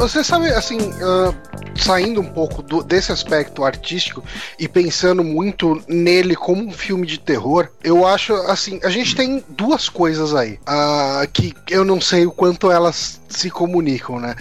Você sabe, assim, uh, saindo um pouco do, desse aspecto artístico e pensando muito nele como um filme de terror, eu acho, assim, a gente tem duas coisas aí uh, que eu não sei o quanto elas se comunicam, né?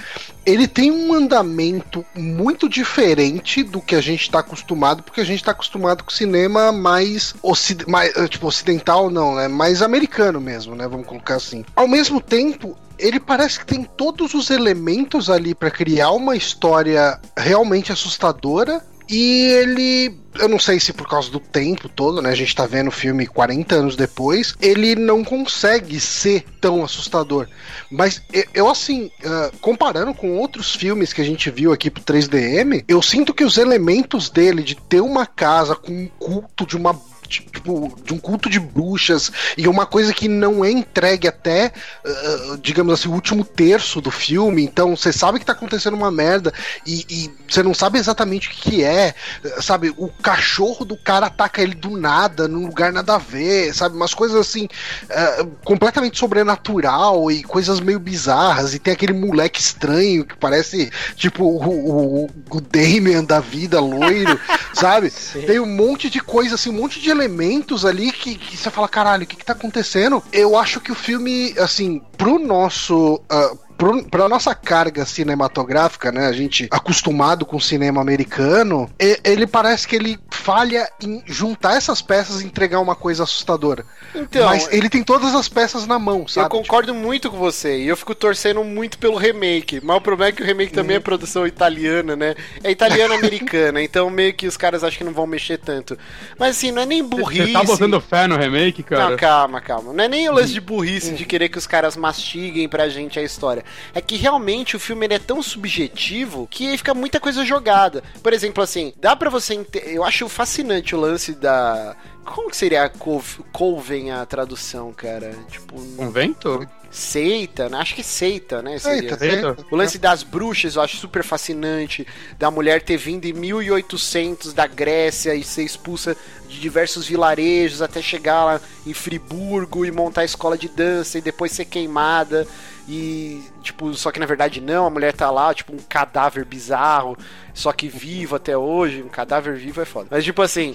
Ele tem um andamento muito diferente do que a gente está acostumado, porque a gente está acostumado com cinema mais, ocid mais tipo ocidental, não, né? Mais americano mesmo, né? Vamos colocar assim. Ao mesmo tempo, ele parece que tem todos os elementos ali para criar uma história realmente assustadora. E ele, eu não sei se por causa do tempo todo, né? A gente tá vendo o filme 40 anos depois, ele não consegue ser tão assustador. Mas eu, assim, uh, comparando com outros filmes que a gente viu aqui pro 3DM, eu sinto que os elementos dele de ter uma casa com um culto de uma tipo, de um culto de bruxas e uma coisa que não é entregue até, uh, digamos assim, o último terço do filme. Então você sabe que tá acontecendo uma merda e, você não sabe exatamente o que, que é, sabe? O cachorro do cara ataca ele do nada, num lugar nada a ver, sabe? Umas coisas assim, uh, completamente sobrenatural e coisas meio bizarras. E tem aquele moleque estranho que parece tipo o, o, o Damien da vida, loiro, (laughs) sabe? Sim. Tem um monte de coisa assim, um monte de elementos ali que, que você fala, caralho, o que, que tá acontecendo? Eu acho que o filme, assim, pro nosso. Uh, para nossa carga cinematográfica, né, a gente acostumado com o cinema americano, ele parece que ele falha em juntar essas peças e entregar uma coisa assustadora. Então, Mas ele tem todas as peças na mão, sabe? Eu concordo tipo... muito com você e eu fico torcendo muito pelo remake. Mas o problema é que o remake também é produção italiana, né? É italiana-americana, (laughs) então meio que os caras acham que não vão mexer tanto. Mas assim, não é nem burrice. Você tá botando fé no remake, cara? Não, calma, calma. Não é nem o lance de burrice de querer que os caras mastiguem pra gente a história. É que realmente o filme ele é tão subjetivo que fica muita coisa jogada. Por exemplo, assim, dá para você. Eu acho fascinante o lance da. Como que seria a Cov- Coven a tradução, cara? Tipo, Convento? seita, né? Acho que seita, né? Eita, Seria. Eita. eita. O lance das bruxas eu acho super fascinante. Da mulher ter vindo em 1800 da Grécia e ser expulsa de diversos vilarejos até chegar lá em Friburgo e montar a escola de dança e depois ser queimada. E, tipo, só que na verdade não, a mulher tá lá, tipo, um cadáver bizarro, só que vivo até hoje. Um cadáver vivo é foda. Mas, tipo assim,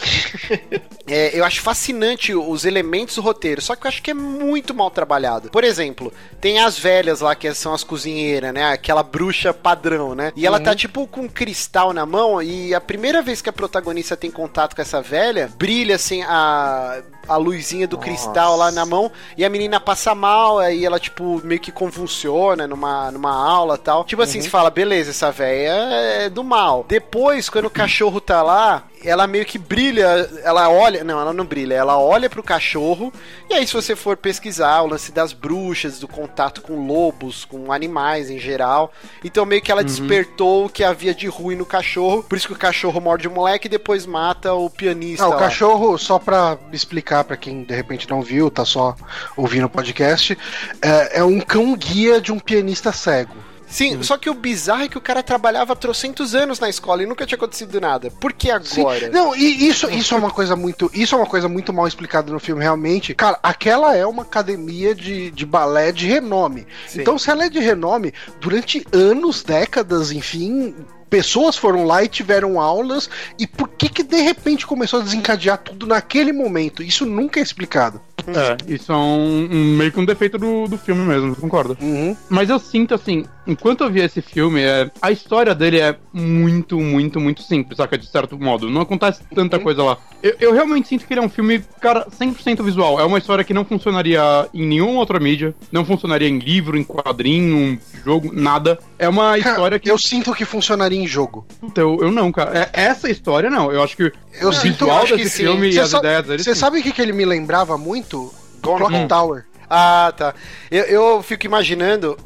(laughs) é, eu acho fascinante os elementos do roteiro, só que eu acho que é muito mal trabalhado. Por exemplo, tem as velhas lá que são as cozinheiras, né? Aquela bruxa padrão, né? E ela tá tipo com um cristal na mão e a primeira vez que a protagonista tem contato com essa velha, brilha assim a a luzinha do cristal lá na mão e a menina passa mal, aí ela tipo meio que convulsiona numa, numa aula tal. Tipo assim, você fala, beleza, essa velha é do mal. Depois, quando o cachorro tá lá, ela meio que brilha, ela olha, não, ela não brilha, ela olha pro cachorro, e aí se você for pesquisar o lance das bruxas, do contato com lobos, com animais em geral, então meio que ela despertou o que havia de ruim no cachorro, por isso que o cachorro morde o moleque e depois mata o pianista. Ah, o cachorro, só pra explicar pra quem de repente não viu, tá só ouvindo o podcast, é, é um cão guia de um pianista cego. Sim, só que o bizarro é que o cara trabalhava trocentos anos na escola e nunca tinha acontecido nada. Por que Sim. agora? Não, e isso, isso é uma coisa muito. Isso é uma coisa muito mal explicada no filme, realmente. Cara, aquela é uma academia de, de balé de renome. Sim. Então, se ela é de renome, durante anos, décadas, enfim. Pessoas foram lá e tiveram aulas, e por que que de repente começou a desencadear tudo naquele momento? Isso nunca é explicado. É, isso é um, um- meio que um defeito do, do filme mesmo, concordo. Uhum. Mas eu sinto assim, enquanto eu vi esse filme, é, a história dele é muito, muito, muito simples, saca? De certo modo. Não acontece tanta coisa lá. Eu, eu realmente sinto que ele é um filme, cara, 100% visual. É uma história que não funcionaria em nenhuma outra mídia. Não funcionaria em livro, em quadrinho, em jogo, nada. É uma história que. eu sinto que funcionaria em jogo. Puta, Eu, eu não, cara. É, essa história não. Eu acho que Eu o sinto- visual acho desse filme e as ideias dele. Você sabe o que, que ele me lembrava muito? Clock Home. Tower. Ah, tá. Eu, eu fico imaginando.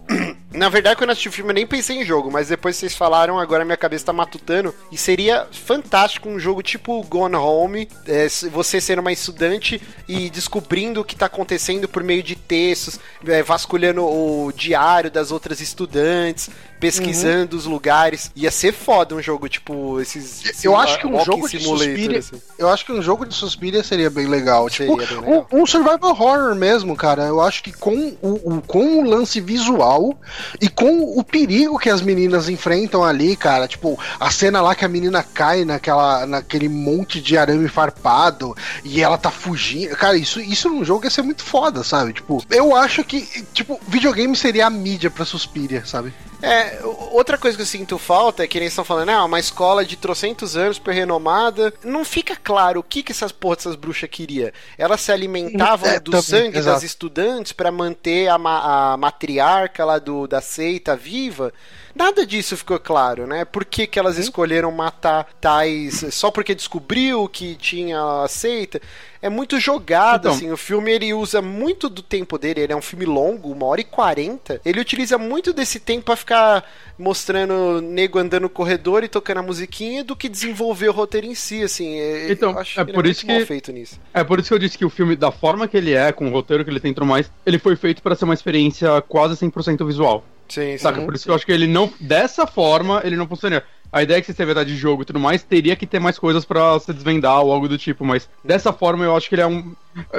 Na verdade, quando eu assisti o filme, eu nem pensei em jogo, mas depois vocês falaram, agora minha cabeça tá matutando. E seria fantástico um jogo tipo Gone Home, é, você sendo uma estudante e descobrindo o que tá acontecendo por meio de textos, é, vasculhando o diário das outras estudantes, pesquisando os lugares. Ia ser foda um jogo tipo esses. Eu acho que um jogo de Suspiria, assim. eu acho que um jogo de Suspiria seria bem legal, Seria tipo bem legal. Um, um survival horror mesmo, cara. Eu acho que com o, o- com o lance visual e com o perigo que as meninas enfrentam ali, cara, tipo a cena lá que a menina cai naquela naquele monte de arame farpado e ela tá fugindo, cara, isso isso num jogo ia ser muito foda, sabe? Tipo, eu acho que tipo videogame seria a mídia pra Suspiria, sabe? É, outra coisa que eu sinto falta é que eles estão falando, ah, uma escola de trocentos anos, super renomada. Não fica claro o que, que essas porra dessas bruxas queria. Elas se alimentavam É, do também, sangue exato. das estudantes pra manter a, ma- a matriarca lá do, da seita viva. Nada disso ficou claro, né? Por que, que elas escolheram matar tais só porque descobriu que tinha a seita? É muito jogado, Então- assim. O filme ele usa muito do tempo dele. Ele é um filme longo, uma hora e quarenta. Ele utiliza muito desse tempo pra ficar mostrando nego andando no corredor e tocando a musiquinha do que desenvolver o roteiro em si, assim. É- Então, eu acho é que ele por é isso que- feito nisso. É por isso que eu disse que o filme, da forma que ele é, com o roteiro que ele tem mais, ele foi feito pra ser uma experiência quase 100% visual. Sim, Saca? sim. Por isso que eu acho que ele não. Dessa forma, ele não funcionaria. A ideia é que se você verdade de jogo e tudo mais, teria que ter mais coisas pra se desvendar ou algo do tipo, mas dessa forma eu acho que ele é um.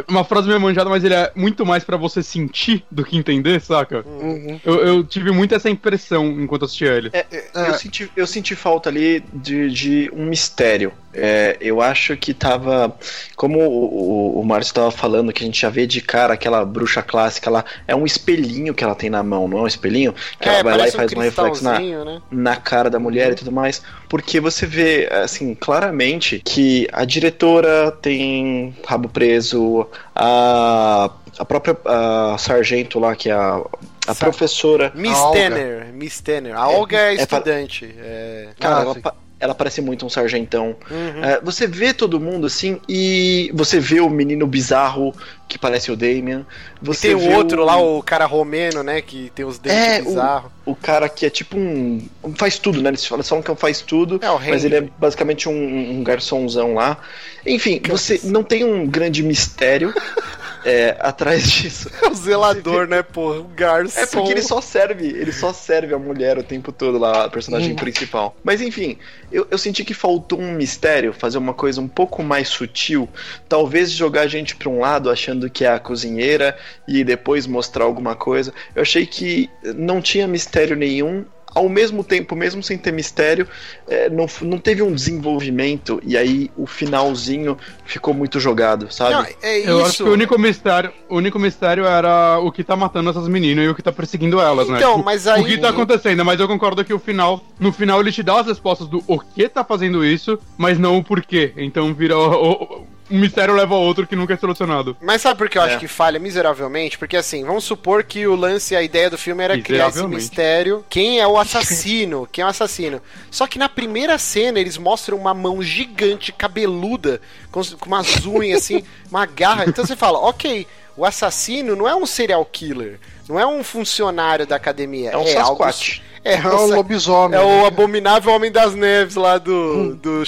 Uma frase meio manjada, mas ele é muito mais pra você sentir do que entender, saca? Uhum. Eu, eu tive muito essa impressão enquanto assistia ele. É, é, eu, senti, eu senti falta ali de, de um mistério. É, eu acho que tava. Como o, o, o Márcio tava falando, que a gente já vê de cara aquela bruxa clássica lá, é um espelhinho que ela tem na mão, não é um espelhinho? Que ela vai lá e faz um reflexo na, né? na cara da mulher e tudo mais, porque você vê, assim, claramente que a diretora tem rabo preso, a, a própria a sargento lá, que é a, a professora. Miss A Olga. Tanner, Miss Tanner. A Olga é, é para- estudante. É... Cara, ela, ela parece muito um sargentão. É, você vê todo mundo assim e você vê o menino bizarro que parece o Damien. E Você tem o outro lá, o cara romeno, né? Que tem os dentes É, bizarros. o cara que é tipo um. faz tudo, né? Eles falam falam que é um faz tudo, É, o mas ele é basicamente um, um garçomzão lá. Enfim, você não tem um grande mistério (laughs) é, atrás disso. É o zelador, (laughs) né, pô? O garçom. É porque ele só serve, ele só serve a mulher o tempo todo lá, a personagem Hum. principal. Mas enfim, eu, eu senti que faltou um mistério, fazer uma coisa um pouco mais sutil. Talvez jogar a gente pra um lado achando que é a cozinheira e depois mostrar alguma coisa. Eu achei que não tinha mistério nenhum. Ao mesmo tempo, mesmo sem ter mistério, é, não, não teve um desenvolvimento e aí o finalzinho ficou muito jogado, sabe? Não, é Eu acho isso. que o único mistério, o único mistério era o que tá matando essas meninas e o que tá perseguindo elas, né? Então, Tipo, mas aí- O que tá acontecendo, mas eu concordo que o final, no final ele te dá as respostas do o que tá fazendo isso, mas não o porquê. Então vira o, o- um mistério leva ao outro que nunca é solucionado. Mas sabe por que eu acho É. que falha miseravelmente? Porque assim, vamos supor que o lance, a ideia do filme era criar esse mistério. Quem é o (laughs) assassino? Quem é o assassino? Só que na primeira cena eles mostram uma mão gigante, cabeluda, com, com umas unhas assim, (laughs) uma garra. Então você fala, ok, o assassino não é um serial killer, não é um funcionário da academia. É um algo- Sasquatch. É, É o lobisomem. é né? o abominável Homem das Neves lá do, do É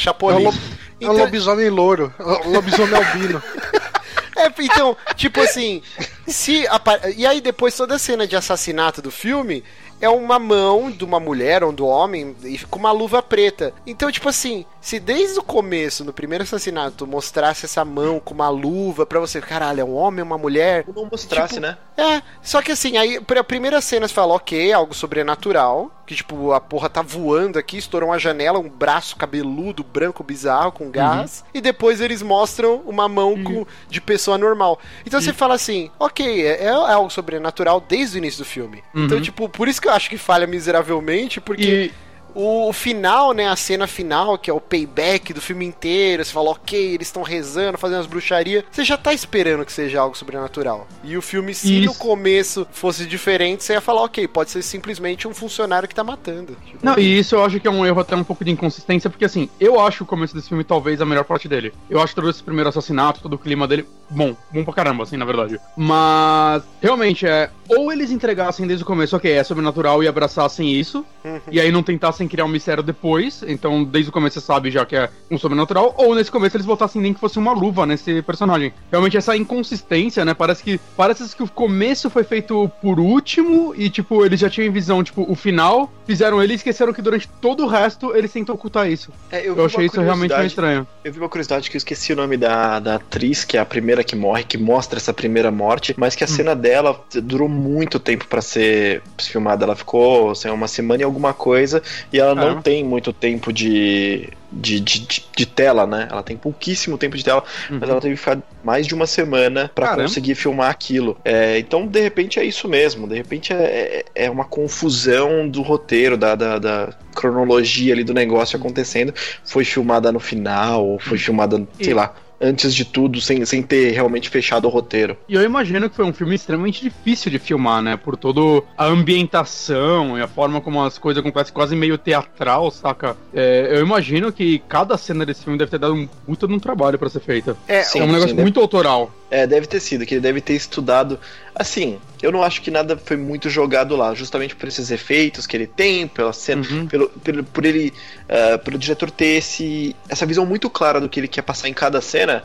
o, Chapolin. lo- é o Então- lobisomem louro. (laughs) O lobisomem albino. É, então, tipo assim, se apa- e aí depois toda a cena de assassinato do filme é uma mão de uma mulher ou do homem e com uma luva preta. Então, tipo assim, se desde o começo, no primeiro assassinato, mostrasse essa mão com uma luva pra você, caralho, é um homem, uma mulher, Ou não mostrasse, Tipo, né? é, só que assim, aí pra primeira cena você fala, ok, algo sobrenatural. Que tipo, a porra tá voando aqui, estourou uma janela, um braço cabeludo, branco, bizarro, com garras. E depois eles mostram uma mão com, de pessoa normal. Então você fala assim, ok, é, é algo sobrenatural desde o início do filme. Então, Uhum. tipo, por isso que eu acho que falha miseravelmente, porque. E O final, né, a cena final, que é o payback do filme inteiro, você fala, ok, eles estão rezando, fazendo as bruxarias, você já tá esperando que seja algo sobrenatural. E o filme, se no Isso. começo fosse diferente, você ia falar, ok, pode ser simplesmente um funcionário que tá matando. Tipo, Não, e isso eu acho que é um erro até um pouco de inconsistência, porque assim, eu acho o começo desse filme talvez a melhor parte dele. Eu acho todo esse primeiro assassinato, todo o clima dele, bom, bom pra caramba, assim, na verdade. Mas, realmente, é. Ou eles entregassem desde o começo, ok, é sobrenatural e abraçassem isso, Uhum. e aí não tentassem criar um mistério depois, então desde o começo você sabe já que é um sobrenatural, ou nesse começo eles botassem nem que fosse uma luva nesse personagem. Realmente essa inconsistência, né? Parece que parece que o começo foi feito por último e tipo, eles já tinham em visão, tipo, o final, fizeram ele e esqueceram que durante todo o resto eles tentam ocultar isso. É, Eu uma achei isso realmente meio estranho. Eu vi uma curiosidade que eu esqueci o nome da, da atriz, que é a primeira que morre, que mostra essa primeira morte, mas que a cena dela durou muito tempo pra ser filmada. Ela ficou sei, uma semana e alguma coisa, e ela não Caramba. tem muito tempo de, de, de, de- tela, né? Ela tem pouquíssimo tempo de tela, mas Uhum. ela teve que ficar mais de uma semana pra Caramba. conseguir filmar aquilo. É, então, de repente, é isso mesmo. De repente, é, é é uma confusão do roteiro, da, da, da cronologia ali do negócio acontecendo. Foi filmada no final, ou foi filmada, sei E- lá, antes de tudo, sem, sem ter realmente fechado o roteiro. E eu imagino que foi um filme extremamente difícil de filmar, né? Por toda a ambientação e a forma como as coisas acontecem, quase meio teatral, saca? É, eu imagino que cada cena desse filme deve ter dado um puta de um trabalho pra ser feita. É, Sim, é um negócio sim, né? muito autoral. É, deve ter sido, que ele deve ter estudado. Assim, eu não acho que nada foi muito jogado lá, justamente por esses efeitos que ele tem, pela cena, Uhum. pelo, pelo, por ele, ah, pelo diretor ter esse, essa visão muito clara do que ele quer passar em cada cena.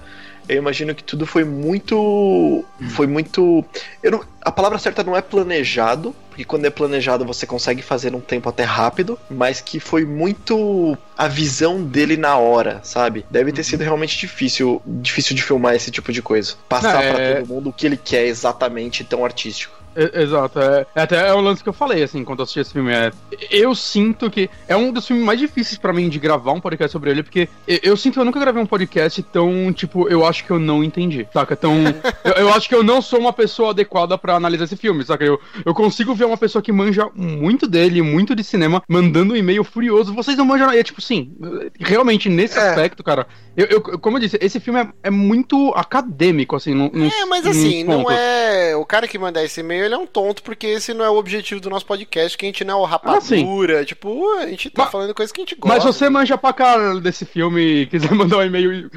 Eu imagino que tudo foi muito, foi muito. Não- a palavra certa não é planejado, porque quando é planejado você consegue fazer um tempo até rápido, mas que foi muito a visão dele na hora, sabe? Deve ter sido realmente difícil, difícil de filmar esse tipo de coisa, passar É. pra todo mundo o que ele quer exatamente tão artístico. Exato, é, é até é o lance que eu falei, assim, quando eu assisti esse filme. É, eu sinto que é um dos filmes mais difíceis pra mim de gravar um podcast sobre ele, porque eu, eu sinto que eu nunca gravei um podcast tão, tipo, eu acho que eu não entendi, saca? Tão. (laughs) eu, eu acho que eu não sou uma pessoa adequada pra analisar esse filme, saca? Eu, eu consigo ver uma pessoa que manja muito dele, muito de cinema, mandando um e-mail furioso. Vocês não manjam. nada." E é tipo, sim, realmente nesse É. aspecto, cara. Eu, eu- como eu disse, esse filme é, é muito acadêmico, assim, num- É, mas assim, não é. O cara que mandar esse e-mail e-mail, ele é um tonto, porque esse não é o objetivo do nosso podcast, que a gente não é o rapadura, tipo, a gente tá Mas- falando coisa que a gente gosta. Mas você manja pra caralho desse filme e quiser (laughs) mandar um e-mail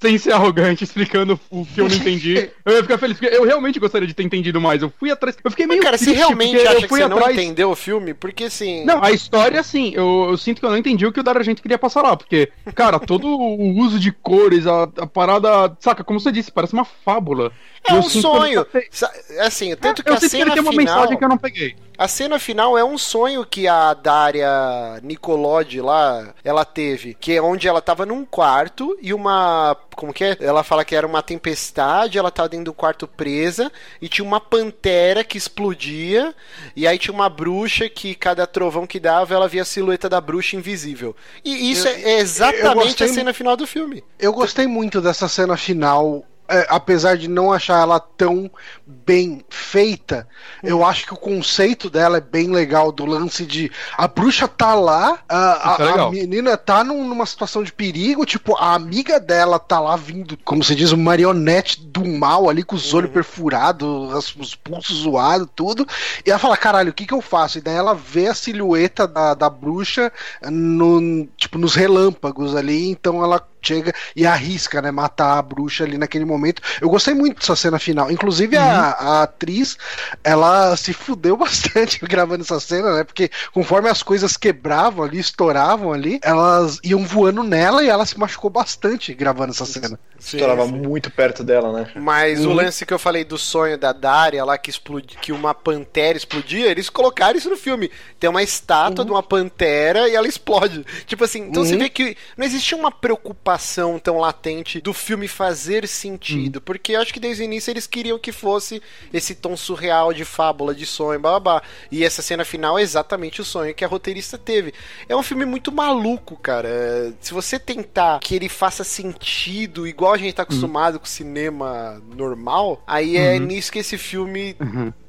sem ser arrogante, explicando o que eu não entendi, (laughs) eu ia ficar feliz, porque eu realmente gostaria de ter entendido mais. Eu fui atrás. Eu fiquei meio. Mas, cara, se triste, realmente porque acha eu que fui você atrás. não entendeu o filme, porque assim. Não, a história, sim, eu, eu sinto que eu não entendi o que o Dario Argento queria passar lá, porque, cara, todo o uso de cores, a, a parada, saca, como você disse, parece uma fábula. é Eu um que sonho. Sa- Assim, tanto que eu a sinto que ele cena tem uma final. mensagem que eu não peguei. A cena final é um sonho que a Daria Nicolodi lá, ela teve, que é onde ela tava num quarto e uma, como que é? Ela fala que era uma tempestade, ela tava dentro do quarto presa e tinha uma pantera que explodia e aí tinha uma bruxa que cada trovão que dava, ela via a silhueta da bruxa invisível. E isso Eu- é exatamente gostei a cena final do filme. Eu gostei muito dessa cena final. É, apesar de não achar ela tão bem feita, eu acho que o conceito dela é bem legal do lance de a bruxa tá lá, a, Isso é a- a menina tá num- numa situação de perigo, tipo, a amiga dela tá lá vindo, como se diz, uma marionete do mal ali com os olhos perfurados, as- os pulsos zoados, tudo. E ela fala, caralho, o que que eu faço? E daí ela vê a silhueta da, da bruxa no, tipo, nos relâmpagos ali, então ela chega e arrisca, né, matar a bruxa ali naquele momento. Eu gostei muito dessa cena final. Inclusive a, a atriz, ela se fudeu (laughs) bastante gravando essa cena, né? Porque conforme as coisas quebravam ali, estouravam ali, elas iam voando nela e ela se machucou bastante gravando essa cena. Estourava muito perto dela, né? Mas o lance que eu falei do sonho da Daria lá que explodi, que uma pantera explodia, eles colocaram isso no filme. Tem uma estátua de uma pantera e ela explode. Tipo assim, então você Uhum. vê que não existia uma preocupação tão latente do filme fazer sentido, porque eu acho que desde o início eles queriam que fosse esse tom surreal de fábula, de sonho, babá. E essa cena final é exatamente o sonho que a roteirista teve. É um filme muito maluco, cara. Se você tentar que ele faça sentido, igual a gente tá acostumado com cinema normal, aí é nisso que esse filme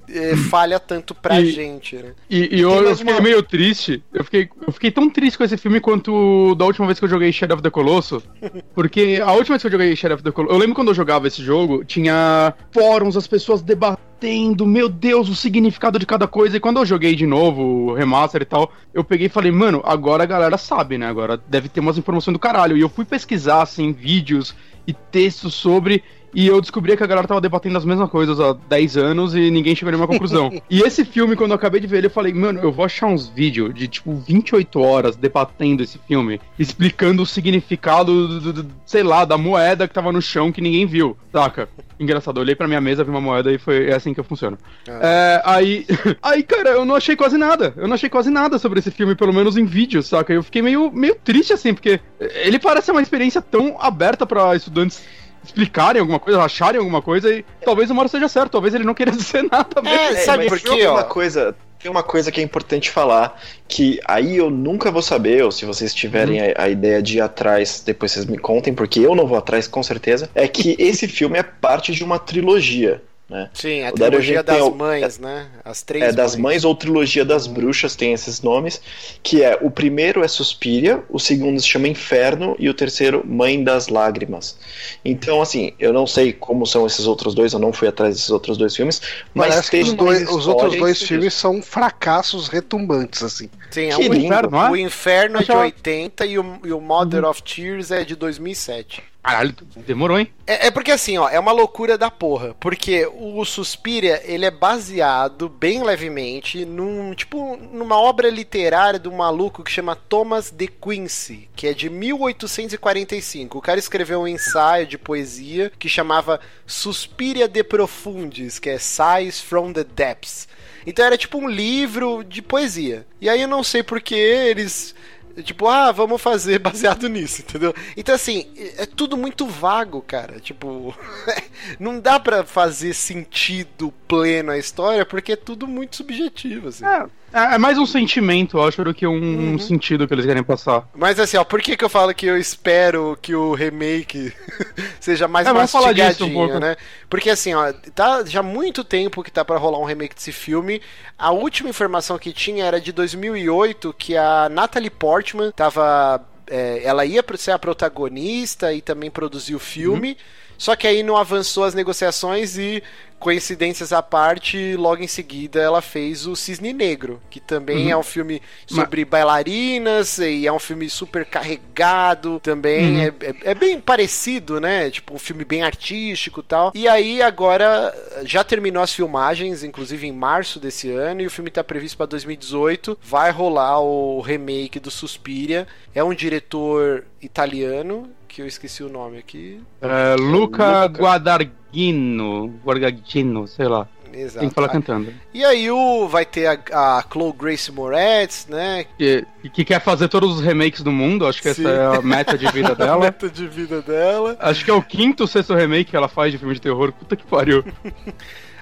é, falha tanto pra E- gente, né? E, e eu, eu fiquei uma- meio triste. Eu fiquei, eu fiquei tão triste com esse filme quanto da última vez que eu joguei Shadow of the Colossus. (laughs) Porque a última vez que eu joguei Shadow of the Colossus. Eu lembro quando eu jogava esse jogo, tinha fóruns, as pessoas debatendo, meu Deus, o significado de cada coisa. E quando eu joguei de novo, o remaster e tal, eu peguei e falei, mano, agora a galera sabe, né? Agora deve ter umas informações do caralho. E eu fui pesquisar, assim, vídeos e textos sobre. E eu descobri que a galera tava debatendo as mesmas coisas há 10 anos e ninguém chegou a nenhuma conclusão. (laughs) e esse filme, quando eu acabei de ver ele, eu falei, mano, eu vou achar uns vídeos de tipo 28 horas debatendo esse filme, explicando o significado, do, do- do- sei lá, da moeda que tava no chão que ninguém viu, saca? Engraçado, eu olhei pra minha mesa, vi uma moeda e foi é assim que funciona. É, aí, (laughs) aí, cara, eu não achei quase nada. Eu não achei quase nada sobre esse filme, pelo menos em vídeo, saca? Eu fiquei meio, meio triste, assim, porque ele parece uma experiência tão aberta pra estudantes explicarem alguma coisa, acharem alguma coisa e talvez o Mauro seja certo, talvez ele não queira (laughs) dizer nada mesmo. É, sabe mas por tem uma coisa, tem uma coisa que é importante falar, que aí eu nunca vou saber, ou se vocês tiverem a, a ideia de ir atrás, depois vocês me contem, porque eu não vou atrás com certeza, é que (laughs) esse filme é parte de uma trilogia. Né? Sim, a O trilogia tem das o- mães, né? As três É das mães ou trilogia das bruxas, tem esses nomes, que é o primeiro é Suspiria, o segundo se chama Inferno e o terceiro Mãe das Lágrimas. Então, assim, eu não sei como são esses outros dois, eu não fui atrás desses outros dois filmes, mas Parece que tem os, dois- os outros dois filmes são fracassos retumbantes, assim. Sim, é um- lindo. Inferno, é? O Inferno é de Achava- 80 e o, e o Mother of Tears é de 2007. Caralho, demorou, hein? É, é porque assim, ó, é uma loucura da porra. Porque o Suspiria, ele é baseado, bem levemente, num, tipo, numa obra literária um maluco que chama Thomas de Quincy, que é de 1845. O cara escreveu um ensaio de poesia que chamava Suspiria de Profundis, que é Sighs from the Depths. Então era tipo um livro de poesia. E aí eu não sei porque eles Tipo, ah, vamos fazer (laughs) baseado nisso, entendeu? Então, assim, é tudo muito vago, cara. Tipo, (laughs) não dá pra fazer sentido pleno a história porque é tudo muito subjetivo, assim. É, é mais um sentimento, eu acho, do que um sentido que eles querem passar. Mas, assim, ó, por que que eu falo que eu espero que o remake (laughs) seja mais É, um mastigadinho, pouco. né? Porque, assim, ó, tá já há muito tempo que tá pra rolar um remake desse filme. A última informação que tinha era de 2008, que a Natalie Portman tava... é, ela ia ser a protagonista e também produzir o filme. Só que aí não avançou as negociações e coincidências à parte, logo em seguida ela fez o Cisne Negro, que também Uhum. é um filme sobre bailarinas e é um filme super carregado também. Uhum. É, é- é bem parecido, né? Tipo, um filme bem artístico e tal. E aí agora já terminou as filmagens, inclusive em março desse ano, e o filme tá previsto para 2018. Vai rolar o remake do Suspiria. É um diretor italiano, que eu esqueci o nome aqui. É, Luca Guadagnino, Guadagnino, sei lá. Exato. Tem que falar Ah, cantando. E aí o, vai ter a, a Chloe Grace Moretz, né? Que, que quer fazer todos os remakes do mundo, acho que Sim. essa é a meta de vida (laughs) A dela. meta de vida dela. Acho que é o quinto ou sexto remake que ela faz de filme de terror. Puta que pariu. (laughs)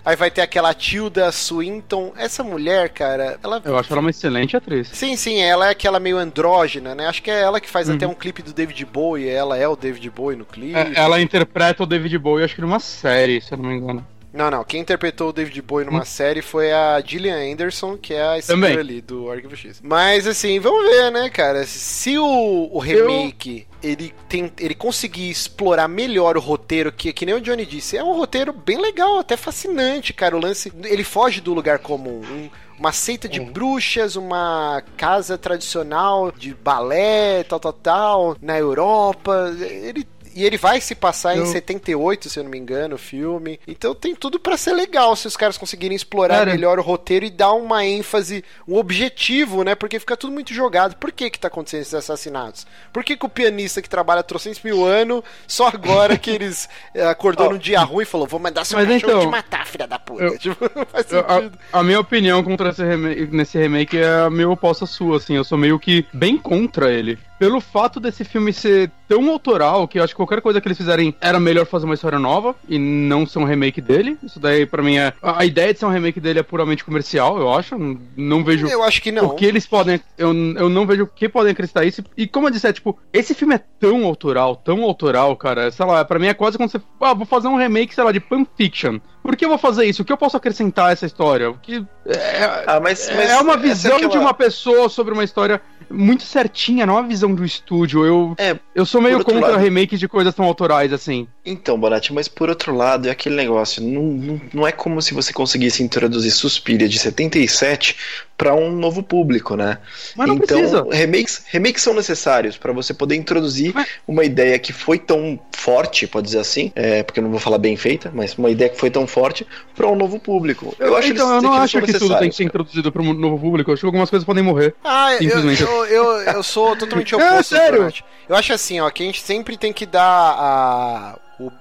Aí vai ter aquela Tilda Swinton. Essa mulher, cara, ela. Eu acho ela uma excelente atriz. Sim, sim, ela é aquela meio andrógena, né? Acho que é ela que faz Uhum. até um clipe do David Bowie. Ela é o David Bowie no clipe. É, ela interpreta o David Bowie, acho que numa série, se eu não me engano. Não, não. Quem interpretou o David Bowie numa série foi a Gillian Anderson, que é a Hum. Escritora ali do Arquivo X. Mas assim, vamos ver, né, cara? Se o, o remake ele tem ele conseguir explorar melhor o roteiro, que, que nem o Johnny disse, é um roteiro bem legal, até fascinante, cara. O lance. Ele foge do lugar comum. Um- uma seita de bruxas, uma casa tradicional de balé, tal, tal, tal, na Europa. Ele e ele vai se passar em Eu- 78, se eu não me engano, o filme. Então tem tudo pra ser legal se os caras conseguirem explorar Cara- melhor o roteiro e dar uma ênfase, um objetivo, né? Porque fica tudo muito jogado. Por que que tá acontecendo esses assassinatos? Por que que o pianista que trabalha há trocentos mil anos, só agora que eles eh, acordou (laughs) Ó, num dia ruim e falou, vou mandar seu Mas cachorro então, te matar, filha da puta. eu- (laughs) Tipo, não faz sentido. a, a minha opinião contra esse remake, nesse remake é meio oposta à sua, assim. Eu sou meio que bem contra ele. Pelo fato desse filme ser tão autoral que eu acho que qualquer coisa que eles fizerem era melhor fazer uma história nova e não ser um remake dele. Isso daí, pra mim, é. A ideia de ser um remake dele é puramente comercial, eu acho. Não- Não vejo. Eu acho que não. O que eles podem. Eu, eu não vejo o que podem acreditar isso. E como eu disse, é tipo, esse filme é tão autoral, tão autoral, cara. Sei lá, pra mim é quase como se. Ah, vou fazer um remake, sei lá, de Pulp Fiction. Por que eu vou fazer isso? O que eu posso acrescentar a essa história? O que. É, Ah, mas, mas é uma visão aquela- de uma pessoa sobre uma história muito certinha, não uma visão do estúdio. Eu, É, eu sou meio contra lado- remakes de coisas tão autorais assim. Então, Bonatti, mas por outro lado, é aquele negócio, não, não, não é como se você conseguisse introduzir Suspiria de 77 para um novo público, né? Mas não então, precisa. remakes, remakes são necessários para você poder introduzir Mas- uma ideia que foi tão forte, pode dizer assim, é, porque eu não vou falar bem feita, mas uma ideia que foi tão forte para um novo público. Eu acho então, eu não acho que tudo tem que ser introduzido para um novo público. Eu acho que algumas coisas podem morrer. Ah, eu, Simplesmente. eu, eu, eu sou totalmente (laughs) É, oposto. sério? Bonatti. Eu acho assim, ó, que a gente sempre tem que dar a.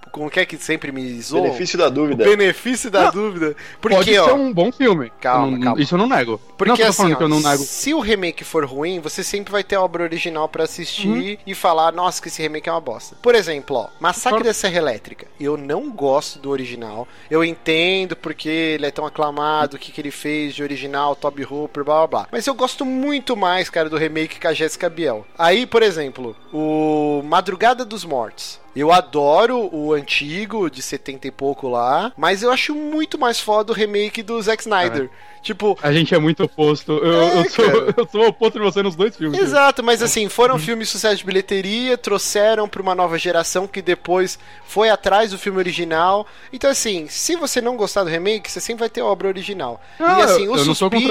O, como que é que sempre me zoam? Benefício da dúvida. O benefício da dúvida. Porque, Pode ó. ser um bom filme. Calma, não- calma. Isso eu não nego. Porque não, assim, falando ó, que eu não nego. se o remake for ruim, você sempre vai ter a obra original pra assistir Uhum. e falar, nossa, que esse remake é uma bosta. Por exemplo, ó, Massacre Claro. da Serra Elétrica. Eu não gosto do original. Eu entendo porque ele é tão aclamado, o que, que ele fez de original, Toby Hooper, blá blá blá. Mas eu gosto muito mais, cara, do remake com a Jessica Biel. Aí, por exemplo, o Madrugada dos Mortos. Eu adoro o antigo, de 70 e pouco lá, mas eu acho muito mais foda o remake do Zack Snyder. Tipo, A gente é muito oposto. Eu, É, eu, sou, eu sou oposto de você nos dois filmes. Exato, mas assim, foram filmes de sucesso de bilheteria, trouxeram pra uma nova geração que depois foi atrás do filme original. Então, assim, se você não gostar do remake, você sempre vai ter obra original. Não, e assim, eu- o eu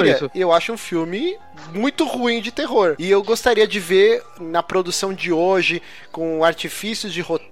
isso. eu acho um filme muito ruim de terror. E eu gostaria de ver na produção de hoje, com artifícios de roteiro,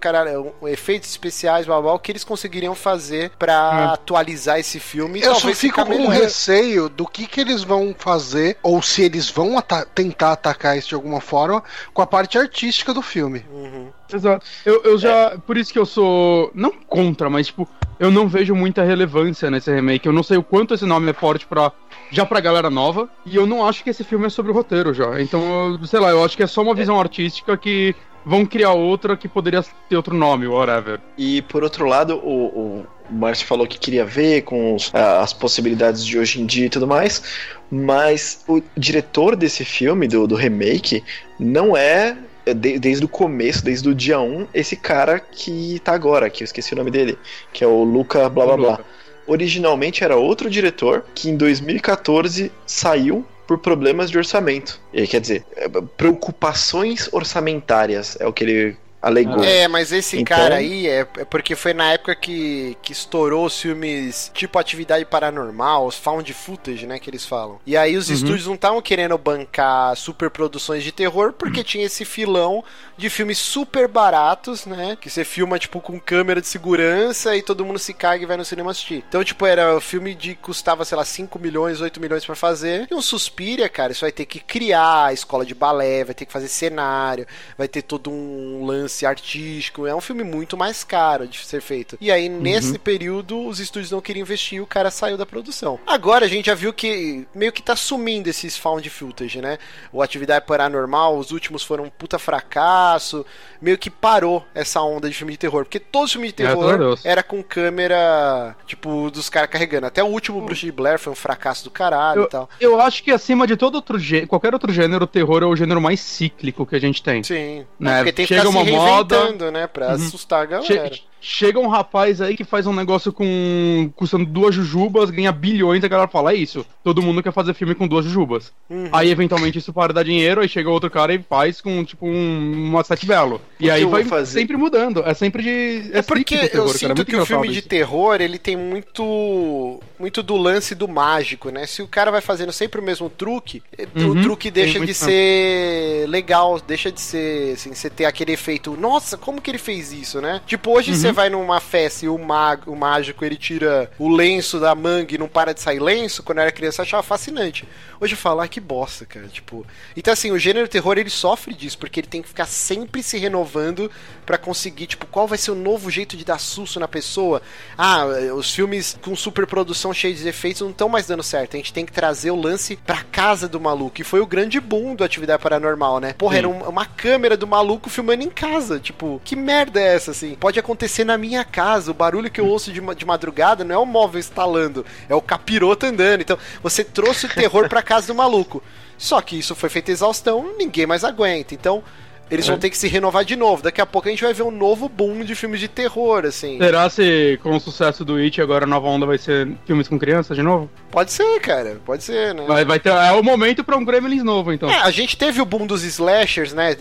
cara, um, efeitos especiais, blá, blá, blá, o que eles conseguiriam fazer pra É. atualizar esse filme. Eu só fico ficar com melhor. receio do que, que eles vão fazer, ou se eles vão ata- tentar atacar isso de alguma forma, com a parte artística do filme. Uhum. Exato. Eu, eu já. Por isso que eu sou. Não contra, mas tipo, eu não vejo muita relevância nesse remake. Eu não sei o quanto esse nome é forte pra. Já pra galera nova. E eu não acho que esse filme é sobre o roteiro já. Então, eu, sei lá, eu acho que é só uma visão artística que vão criar outra que poderia ter outro nome, whatever. E por outro lado, o, o, Márcio falou que queria ver com os- as possibilidades de hoje em dia e tudo mais, mas o diretor desse filme, do, do remake, não é. é de- desde o começo, desde o dia 1, esse cara que tá agora, que eu esqueci o nome dele, que é o Luca blá blá blá. Originalmente era outro diretor que em 2014 saiu por problemas de orçamento. E, quer dizer, é, preocupações orçamentárias é o que ele alegou. É, mas esse Então- cara aí é, é porque foi na época que, que estourou os filmes tipo Atividade Paranormal, os found footage, né, que eles falam. E aí os estúdios não estavam querendo bancar super produções de terror porque tinha esse filão de filmes super baratos, né, que você filma tipo com câmera de segurança e todo mundo se caga e vai no cinema assistir. Então, tipo, era o filme de custava, sei lá, 5 milhões, 8 milhões pra fazer. E um Suspiria, cara, isso vai ter que criar a escola de balé, vai ter que fazer cenário, vai ter todo um lance artístico. É um filme muito mais caro de ser feito. E aí, nesse período, os estúdios não queriam investir e o cara saiu da produção. Agora a gente já viu que meio que tá sumindo esses found footage, né? O Atividade Paranormal, os últimos foram um puta fracasso. Meio que parou essa onda de filme de terror. Porque todo filme de a terror era com câmera, tipo, dos caras carregando. Até o último Bruxa de Blair foi um fracasso do caralho e tal. Eu acho que acima de todo outro gênero, qualquer outro gênero, o terror é o gênero mais cíclico que a gente tem. Sim. Né, Porque tem que chega se uma moda- reinventando, né? Pra assustar a galera. Che- chega um rapaz aí que faz um negócio com custando duas jujubas, ganha bilhões, a galera fala, é isso. Todo mundo quer fazer filme com duas jujubas. Uhum. Aí, eventualmente, isso para dar dinheiro, aí chega outro cara e faz com, tipo, um, uma sete belo. E aí eu vai fazer? sempre mudando. É sempre de. É porque cíclico o terror, eu cara, é sinto muito que o filme de isso. terror, ele tem muito muito do lance do mágico, né? Se o cara vai fazendo sempre o mesmo truque, o Uhum, truque tem deixa de ser legal, deixa de ser, assim, você ter aquele efeito, nossa, como que ele fez isso, né? Tipo, hoje Uhum. você vai numa festa e o, mago, o mágico, ele tira o lenço da manga e não para de sair lenço, quando eu era criança eu achava fascinante. Hoje eu falo, ah, que bosta, cara, tipo... Então, assim, o gênero terror, ele sofre disso, porque ele tem que ficar sempre se renovando pra conseguir, tipo, qual vai ser o novo jeito de dar susto na pessoa. Ah, os filmes com superprodução cheia de efeitos não estão mais dando certo. A gente tem que trazer o lance pra casa do maluco. E foi o grande boom do Atividade Paranormal, né? Porra, Sim. era um- uma câmera do maluco filmando em casa. Tipo, que merda é essa, assim? Pode acontecer na minha casa. O barulho que eu ouço de, de madrugada não é o móvel instalando, é o capiroto andando. Então, você trouxe o terror pra casa do maluco. Só que isso foi feito exaustão, ninguém mais aguenta. Então, eles É. vão ter que se renovar de novo. Daqui a pouco a gente vai ver um novo boom de filmes de terror, assim. Será se com o sucesso do It agora a nova onda vai ser filmes com crianças de novo? Pode ser, cara. Pode ser, né? Vai, vai ter, é o momento pra um Gremlins novo, então. É, a gente teve o boom dos slashers, né?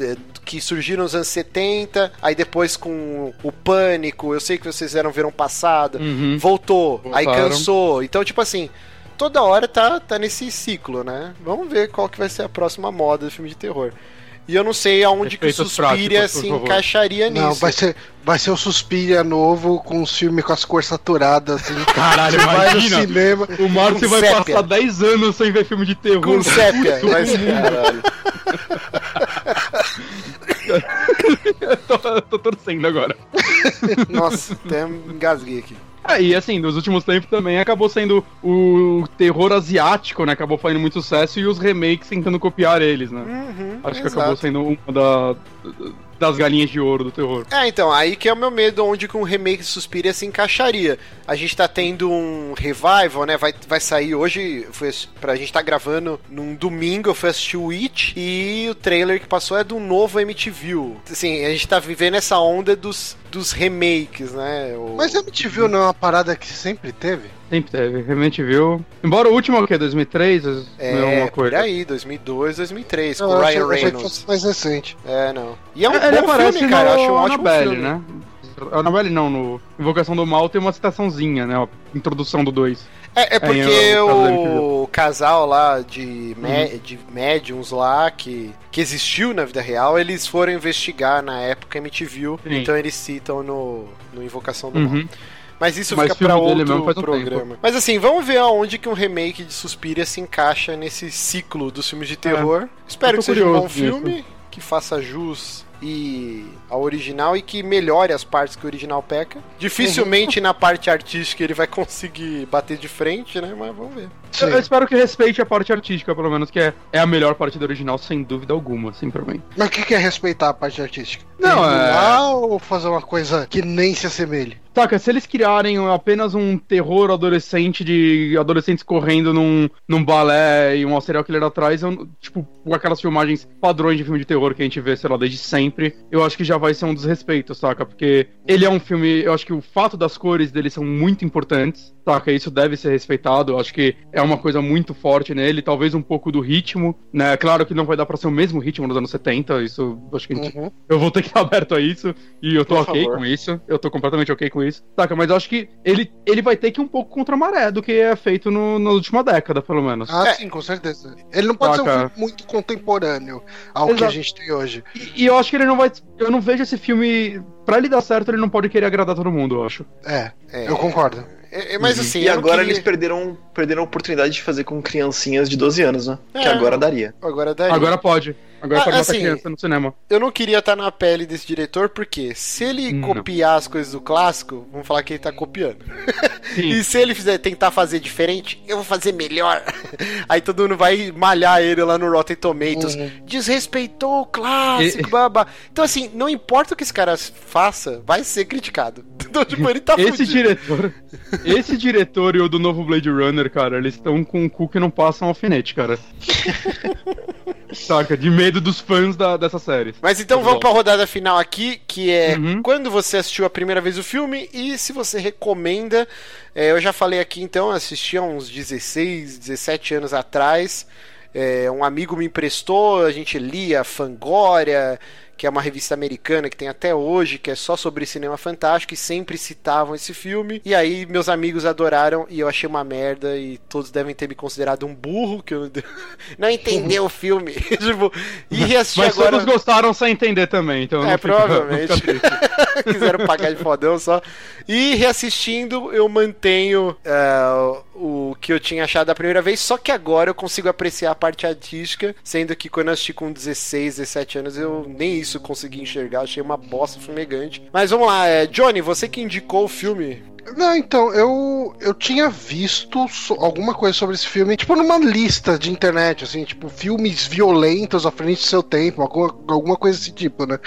Que surgiram nos anos 70, aí depois com o Pânico, eu sei que vocês eram verão passado, Uhum. voltou, aí Voltaram. cansou. Então, tipo assim, toda hora tá, tá nesse ciclo, né? Vamos ver qual que vai ser a próxima moda do filme de terror. E eu não sei aonde que o Efeitos Suspiria práticos, se encaixaria nisso. Não, vai ser, vai ser o Suspiria novo com os filmes com as cores saturadas, assim. (laughs) Caralho, vai no imagina. cinema. O Márcio Com vai sépia. passar 10 anos sem ver filme de terror. Com sépia. Puto, Vai ser, caralho. (laughs) eu tô, tô torcendo agora. Nossa, até engasguei aqui. É, e assim, nos últimos tempos também acabou sendo o terror asiático, né? Acabou fazendo muito sucesso e os remakes tentando copiar eles, né? Uhum, Acho que exato. acabou sendo uma da- das galinhas de ouro do terror. É, então, aí que é o meu medo, onde que um remake de Suspiria se encaixaria. A gente tá tendo um revival, né? Vai, vai sair hoje, foi, pra gente tá gravando num domingo, eu fui assistir o It e o trailer que passou é do novo MTV. Assim, a gente tá vivendo essa onda dos, dos remakes, né? O- Mas MTV não é uma parada que sempre teve? Sempre teve, realmente viu. Embora o último, o quê? 2003? Não é é, uma por coisa. aí, 2002, 2003, Eu com o achei- Ryan eu achei que Reynolds. fosse mais recente. É, não. E é um Ele bom aparece filme, cara. Eu no acho um ótimo Annabelle, filme. né? Annabelle não, no Invocação do Mal tem uma citaçãozinha, né? A introdução do 2. É, é porque eu- eu- eu- o casal lá de, mé- de médiums lá que, que existiu na vida real, eles foram investigar na época MTV, Sim. então eles citam no, no Invocação do Mal. Mas isso Mas fica pra outro mesmo faz um programa. Mas assim, vamos ver aonde que um remake de Suspiria se encaixa nesse ciclo dos filmes de terror. Espero É. eu que seja um bom filme, que faça jus e a original e que melhore as partes que o original peca. Dificilmente (laughs) na parte artística ele vai conseguir bater de frente, né? Mas vamos ver. Eu, eu espero que respeite a parte artística, pelo menos, que é, é a melhor parte do original, sem dúvida alguma, assim, pra mim. Mas o que que é respeitar a parte artística? Não, é- ou fazer uma coisa que nem se assemelhe? Saca, se eles criarem apenas um terror adolescente de adolescentes correndo num, num balé e um serial killer atrás, eu, tipo, aquelas filmagens padrões de filme de terror que a gente vê, sei lá, desde sempre, eu acho que já vai ser um desrespeito, saca? Porque ele é um filme, eu acho que o fato das cores dele são muito importantes. Saca, isso deve ser respeitado. Eu acho que é uma coisa muito forte nele, talvez um pouco do ritmo, né? Claro que não vai dar pra ser o mesmo ritmo dos anos 70, isso acho que a gente- Uhum. eu vou ter que estar (laughs) aberto a isso, e eu tô Por ok favor. com isso, eu tô completamente ok com isso. Saca, mas eu acho que ele, ele vai ter que ir um pouco contra a maré do que é feito no, na última década, pelo menos. Ah, É. sim, com certeza. Ele não pode ser um Saca. filme muito contemporâneo ao que a Exato. gente tem hoje. E, e eu acho que ele não vai. Eu não vejo esse filme. Pra ele dar certo, ele não pode querer agradar todo mundo, eu acho. É, É, eu concordo. É, é, mas assim, E agora queria- eles perderam, perderam a oportunidade de fazer com criancinhas de 12 anos, né? Que É. agora daria. Agora daria. Agora pode. Agora Ah, pode assim, criança no cinema. Eu não queria estar na pele desse diretor, porque se ele Não. copiar as coisas do clássico, vamos falar que ele tá copiando. (laughs) Sim. E se ele fizer tentar fazer diferente, eu vou fazer melhor. (laughs) Aí todo mundo vai malhar ele lá no Rotten Tomatoes. Uhum. Desrespeitou o clássico, E- babá. Então, assim, não importa o que esse cara faça, vai ser criticado. (laughs) Então, tipo, ele tá Esse fudido. diretor. Esse diretor e o do novo Blade Runner, cara, eles estão com um cu que não passa um alfinete, cara. (laughs) Saca? De medo dos fãs da, dessa série. Mas então Tá vamos pra rodada final aqui, que é Uhum. quando você assistiu a primeira vez o filme e se você recomenda. É, eu já falei aqui então, assisti há uns 16, 17 anos atrás. É, um amigo me emprestou, a gente lia Fangoria, que é uma revista americana que tem até hoje, que é só sobre cinema fantástico, e sempre citavam esse filme. E aí meus amigos adoraram e eu achei uma merda, e todos devem ter me considerado um burro, que eu não (laughs) entendeu o filme. (laughs) tipo, e reassisti Mas agora. todos gostaram sem entender também, então. É, não fica- (laughs) provavelmente. não fica triste. (laughs) Quiseram pagar de fodão só. E reassistindo, eu mantenho é, o que eu tinha achado da primeira vez, só que agora eu consigo apreciar a parte artística, sendo que quando eu assisti com 16, 17 anos, eu nem isso consegui enxergar, achei uma bosta fumegante. Mas vamos lá, é, Johnny, você que indicou o filme. Não, então, eu, eu tinha visto so- alguma coisa sobre esse filme, tipo, numa lista de internet, assim, tipo, filmes violentos à frente do seu tempo, alguma, alguma coisa desse tipo, né?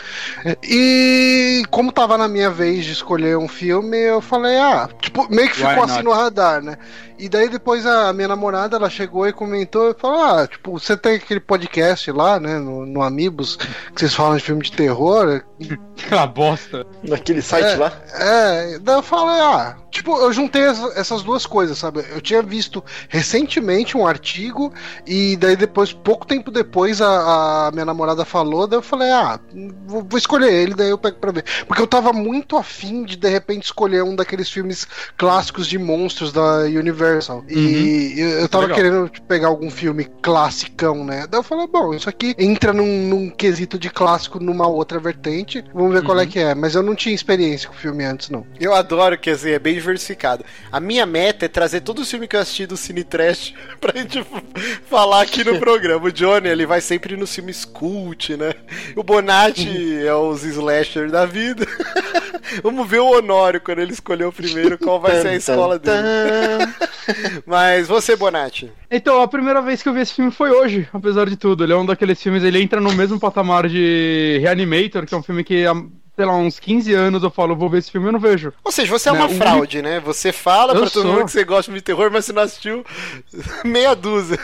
E como tava na minha vez de escolher um filme, eu falei, ah, tipo, meio que ficou assim no radar, né? E daí depois a minha namorada, ela chegou e comentou, e falou, ah, tipo, você tem aquele podcast lá, né, no, no Amigos, que vocês falam de filme de terror, (laughs) Aquela bosta. Naquele site É. lá. é, daí eu falei, ah, tipo, eu juntei essa- essas duas coisas, sabe? Eu tinha visto recentemente um artigo, e daí depois, pouco tempo depois, a, a minha namorada falou, daí eu falei, ah, vou, vou escolher ele, daí eu pego pra ver. Porque eu tava muito afim de, de repente, escolher um daqueles filmes clássicos de monstros da Universal. E eu, eu tava Legal. querendo tipo, pegar algum filme classicão, né? Daí eu falei, bom, isso aqui entra num, num quesito de clássico numa outra vertente, vamos ver qual é que é. Mas eu não tinha experiência com o filme antes, não. Eu adoro que assim, é bem diversificado. A minha meta é trazer todo o filme que eu assisti do Cine Trash (laughs) pra gente falar aqui no programa. O Johnny, ele vai sempre nos filmes cult, né? O Bonatti é os slasher da vida. (laughs) Vamos ver o Honório quando ele escolheu o primeiro, qual vai ser a escola dele. (laughs) Mas você, Bonatti. Então, a primeira vez que eu vi esse filme foi hoje, apesar de tudo. Ele é um daqueles filmes, ele entra no mesmo patamar de Reanimator, que é um filme que sei lá, uns 15 anos eu falo, vou ver esse filme e eu não vejo. Ou seja, você é uma o fraude, né? Você fala Eu pra todo sou. mundo que você gosta de terror, mas você não assistiu (laughs) meia dúzia.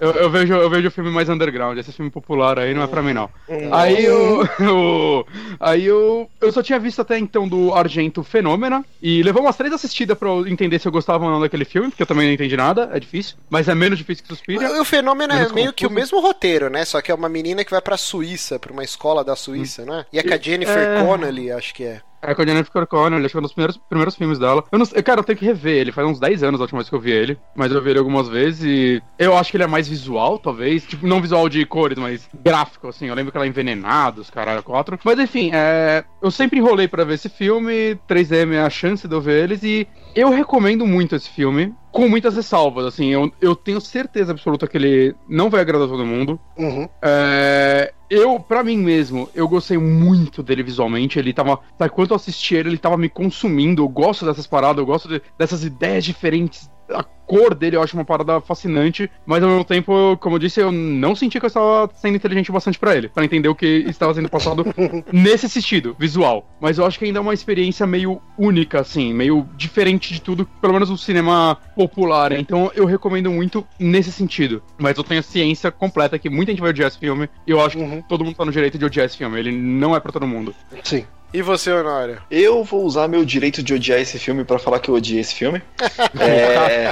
Eu, eu vejo, eu vejo o filme mais underground, esse filme popular aí não é pra mim, não. Aí eu. (laughs) eu- aí eu. Eu só tinha visto até então do Argento Fenômena. E levou umas três assistidas pra eu entender se eu gostava ou não daquele filme, porque eu também não entendi nada, é difícil. Mas é menos difícil que Suspiria. O fenômeno é meio que o confuso. mesmo roteiro, né? Só que é uma menina que vai pra Suíça, pra uma escola da Suíça, né? E é com a Jennifer É. Connelly, acho que é. É com a Jennifer Connelly, acho que é um dos primeiros, primeiros filmes dela. Eu não sei, cara, eu tenho que rever ele, faz uns 10 anos a última vez que eu vi ele, mas eu vi ele algumas vezes e eu acho que ele é mais visual, talvez, tipo, não visual de cores, mas gráfico, assim, eu lembro que ela é envenenada, os caralho, quatro. Mas enfim, é, eu sempre enrolei pra ver esse filme, 3M é a chance de eu ver eles e eu recomendo muito esse filme, com muitas ressalvas, assim, eu, eu tenho certeza absoluta que ele não vai agradar todo mundo, Uhum. é, eu, pra mim mesmo, eu gostei muito dele visualmente. Ele tava. Sabe, quando eu ele, ele tava me consumindo. Eu gosto dessas paradas, eu gosto de- dessas ideias diferentes. A cor dele eu acho uma parada fascinante, mas ao mesmo tempo, como eu disse, eu não senti que eu estava sendo inteligente bastante pra ele, pra entender o que estava sendo passado (laughs) nesse sentido, visual. Mas eu acho que ainda é uma experiência meio única, assim, meio diferente de tudo, pelo menos o cinema popular. Então eu recomendo muito nesse sentido. Mas eu tenho a ciência completa que muita gente vai odiar esse filme, e eu acho que Uhum. todo mundo tá no direito de odiar esse filme. Ele não é pra todo mundo. Sim. E você, Honório? Eu vou usar meu direito de odiar esse filme pra falar que eu odiei esse filme. (laughs) é...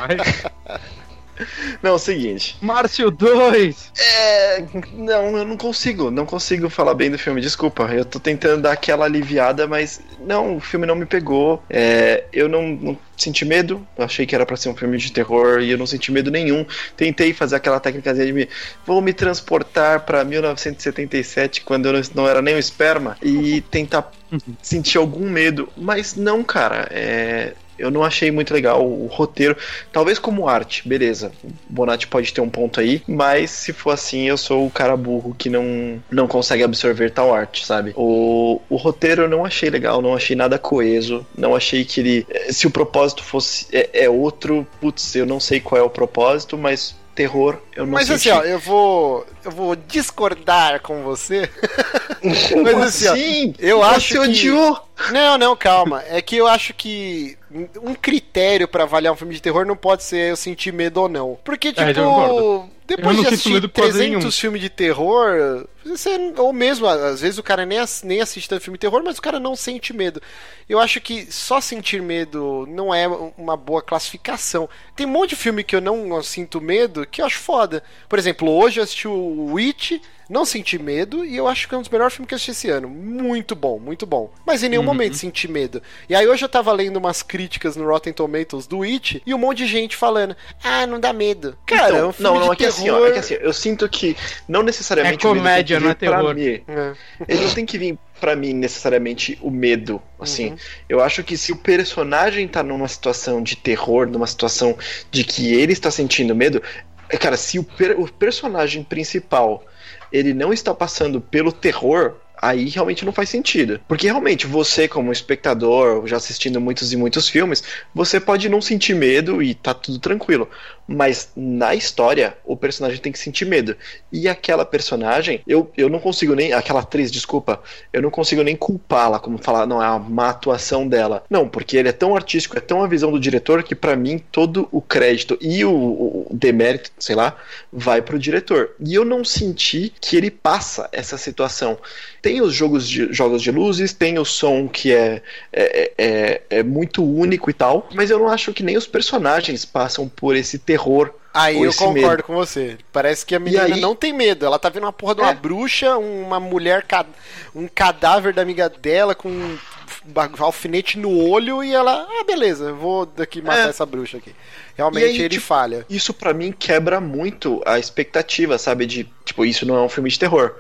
Não, é o seguinte. Márcio 2! É. Não, eu não consigo. Não consigo falar bem do filme, desculpa. Eu tô tentando dar aquela aliviada, mas não, o filme não me pegou. É, eu não, não senti medo. Eu achei que era para ser um filme de terror e eu não senti medo nenhum. Tentei fazer aquela técnica de me. Vou me transportar para 1977, quando eu não, não era nem um esperma, e tentar sentir algum medo. Mas não, cara. É, eu não achei muito legal o roteiro. Talvez como arte, beleza. O Bonatti pode ter um ponto aí, mas se for assim, eu sou o cara burro que não, não consegue absorver tal arte, sabe? O, o roteiro eu não achei legal, não achei nada coeso, não achei que ele. Se o propósito fosse. É, é outro, putz, eu não sei qual é o propósito, mas terror, eu não Mas senti. assim, ó, eu vou. Eu vou discordar com você. (laughs) Mas assim, ó, Sim, eu acho que- odiou. Não, não, calma. É que eu acho que um critério pra avaliar um filme de terror não pode ser eu sentir medo ou não. Porque, tipo, É, eu concordo. depois de assistir medo quase 300 nenhum. filmes de terror, você, ou mesmo, às vezes o cara nem, nem assiste tanto filme de terror, mas o cara não sente medo. Eu acho que só sentir medo não é uma boa classificação. Tem um monte de filme que eu não sinto medo que eu acho foda. Por exemplo, hoje eu assisti o Witch, não senti medo, e eu acho que é um dos melhores filmes que eu assisti esse ano. Muito bom, muito bom. Mas em nenhum Uhum. momento senti medo. E aí hoje eu tava lendo umas críticas no Rotten Tomatoes do Witch, e um monte de gente falando, ah, não dá medo. Cara, Então, é um filme não, não, de é que assim, ó, terror... é que assim, eu sinto que não necessariamente É comédia, que vir é pra mim. É. Ele não tem que vir pra mim necessariamente o medo, assim. Uhum. Eu acho que se o personagem tá numa situação de terror, numa situação de que ele está sentindo medo, é, cara, se o, per- o personagem principal ele não está passando pelo terror, aí realmente não faz sentido. Porque realmente você, como espectador, já assistindo muitos e muitos filmes, você pode não sentir medo e tá tudo tranquilo. Mas na história, o personagem tem que sentir medo. E aquela personagem, eu, eu não consigo nem. Aquela atriz, desculpa, eu não consigo nem culpá-la, como falar, não, é uma má atuação dela. Não, porque ele é tão artístico, é tão a visão do diretor que pra mim todo o crédito e o, o demérito, sei lá, vai pro diretor. E eu não senti que ele passa essa situação. Tem os jogos de, jogos de luzes, tem o som que é, é, é, é muito único e tal, mas eu não acho que nem os personagens passam por esse terror. Aí eu concordo medo. com você. Parece que a menina aí- não tem medo. Ela tá vendo uma porra de uma É. bruxa, uma mulher, um cadáver da amiga dela com um alfinete no olho e ela, ah, beleza, vou daqui matar É. essa bruxa aqui. Realmente aí, ele tipo, falha. Isso pra mim quebra muito a expectativa, sabe? De, tipo, isso não é um filme de terror.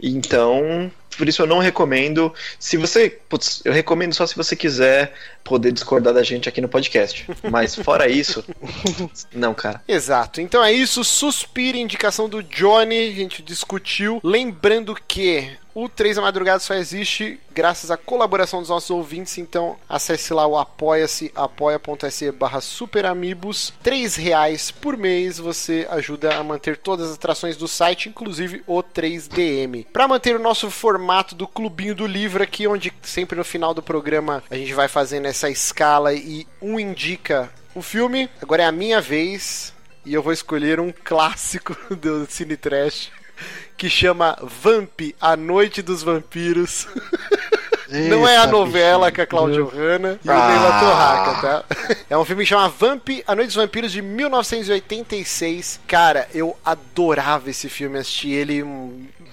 Então, por isso eu não recomendo. Se você. Putz, eu recomendo só se você quiser poder discordar da gente aqui no podcast. Mas fora isso. (laughs) não, cara. Exato. Então é isso. Suspira, indicação do Johnny. A gente discutiu. Lembrando que o 3 da Madrugada só existe graças à colaboração dos nossos ouvintes. Então acesse lá o apoia-se, apoia.se barra superamigos. 3 reais por mês você ajuda a manter todas as atrações do site, inclusive o 3DM. Para manter o nosso formato do Clubinho do Livro aqui, onde sempre no final do programa a gente vai fazendo essa escala e um indica o filme. Agora é a minha vez e eu vou escolher um clássico (laughs) do Cine Trash que chama Vamp, A Noite dos Vampiros. (laughs) Não é a Eita, novela com a Claudio Hanna e o Ah. Neila Torraca, tá? (laughs) É um filme que chama Vamp, A Noite dos Vampiros de 1986. Cara, eu adorava esse filme, assisti ele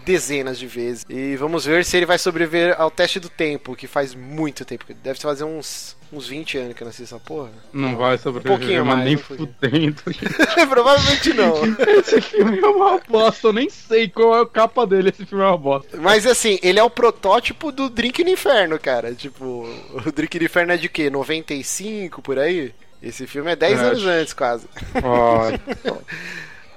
dezenas de vezes. E vamos ver se ele vai sobreviver ao teste do tempo, que faz muito tempo. Deve fazer uns, uns 20 anos que eu nasci essa porra. Não vai sobreviver, pouquinho mas mais, nem um pouquinho. fudendo. (laughs) Provavelmente não. Esse filme é uma bosta, eu nem sei qual é a capa dele, esse filme é uma bosta. Mas assim, ele é o protótipo do Drink no Inferno, cara. Tipo, o Drink no Inferno é de quê? 95 por aí? Esse filme é 10 É, anos antes, quase. Ó, (laughs)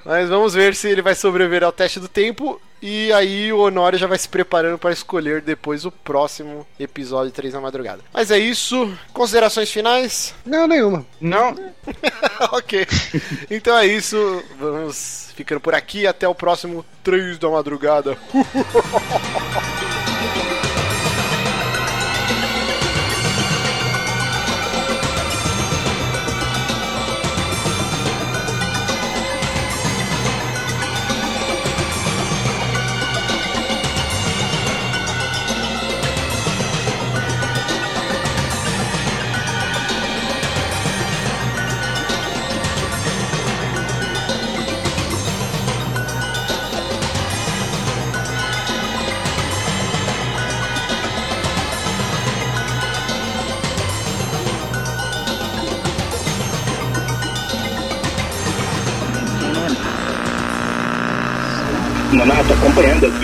Mas vamos ver se ele vai sobreviver ao teste do tempo. E aí o Honório já vai se preparando para escolher depois o próximo episódio de 3 da madrugada. Mas é isso. Considerações finais? Não, nenhuma. não, (laughs) ok. Então é isso. Vamos ficando por aqui. Até o próximo 3 da madrugada. (laughs)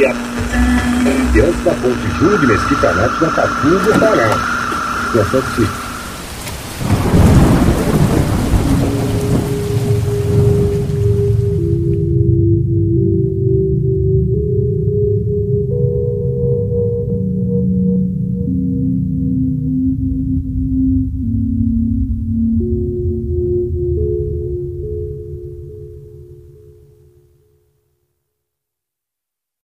a... Diante da ponte Júlio Mesquita Neto, na Catuba, Pará. Que se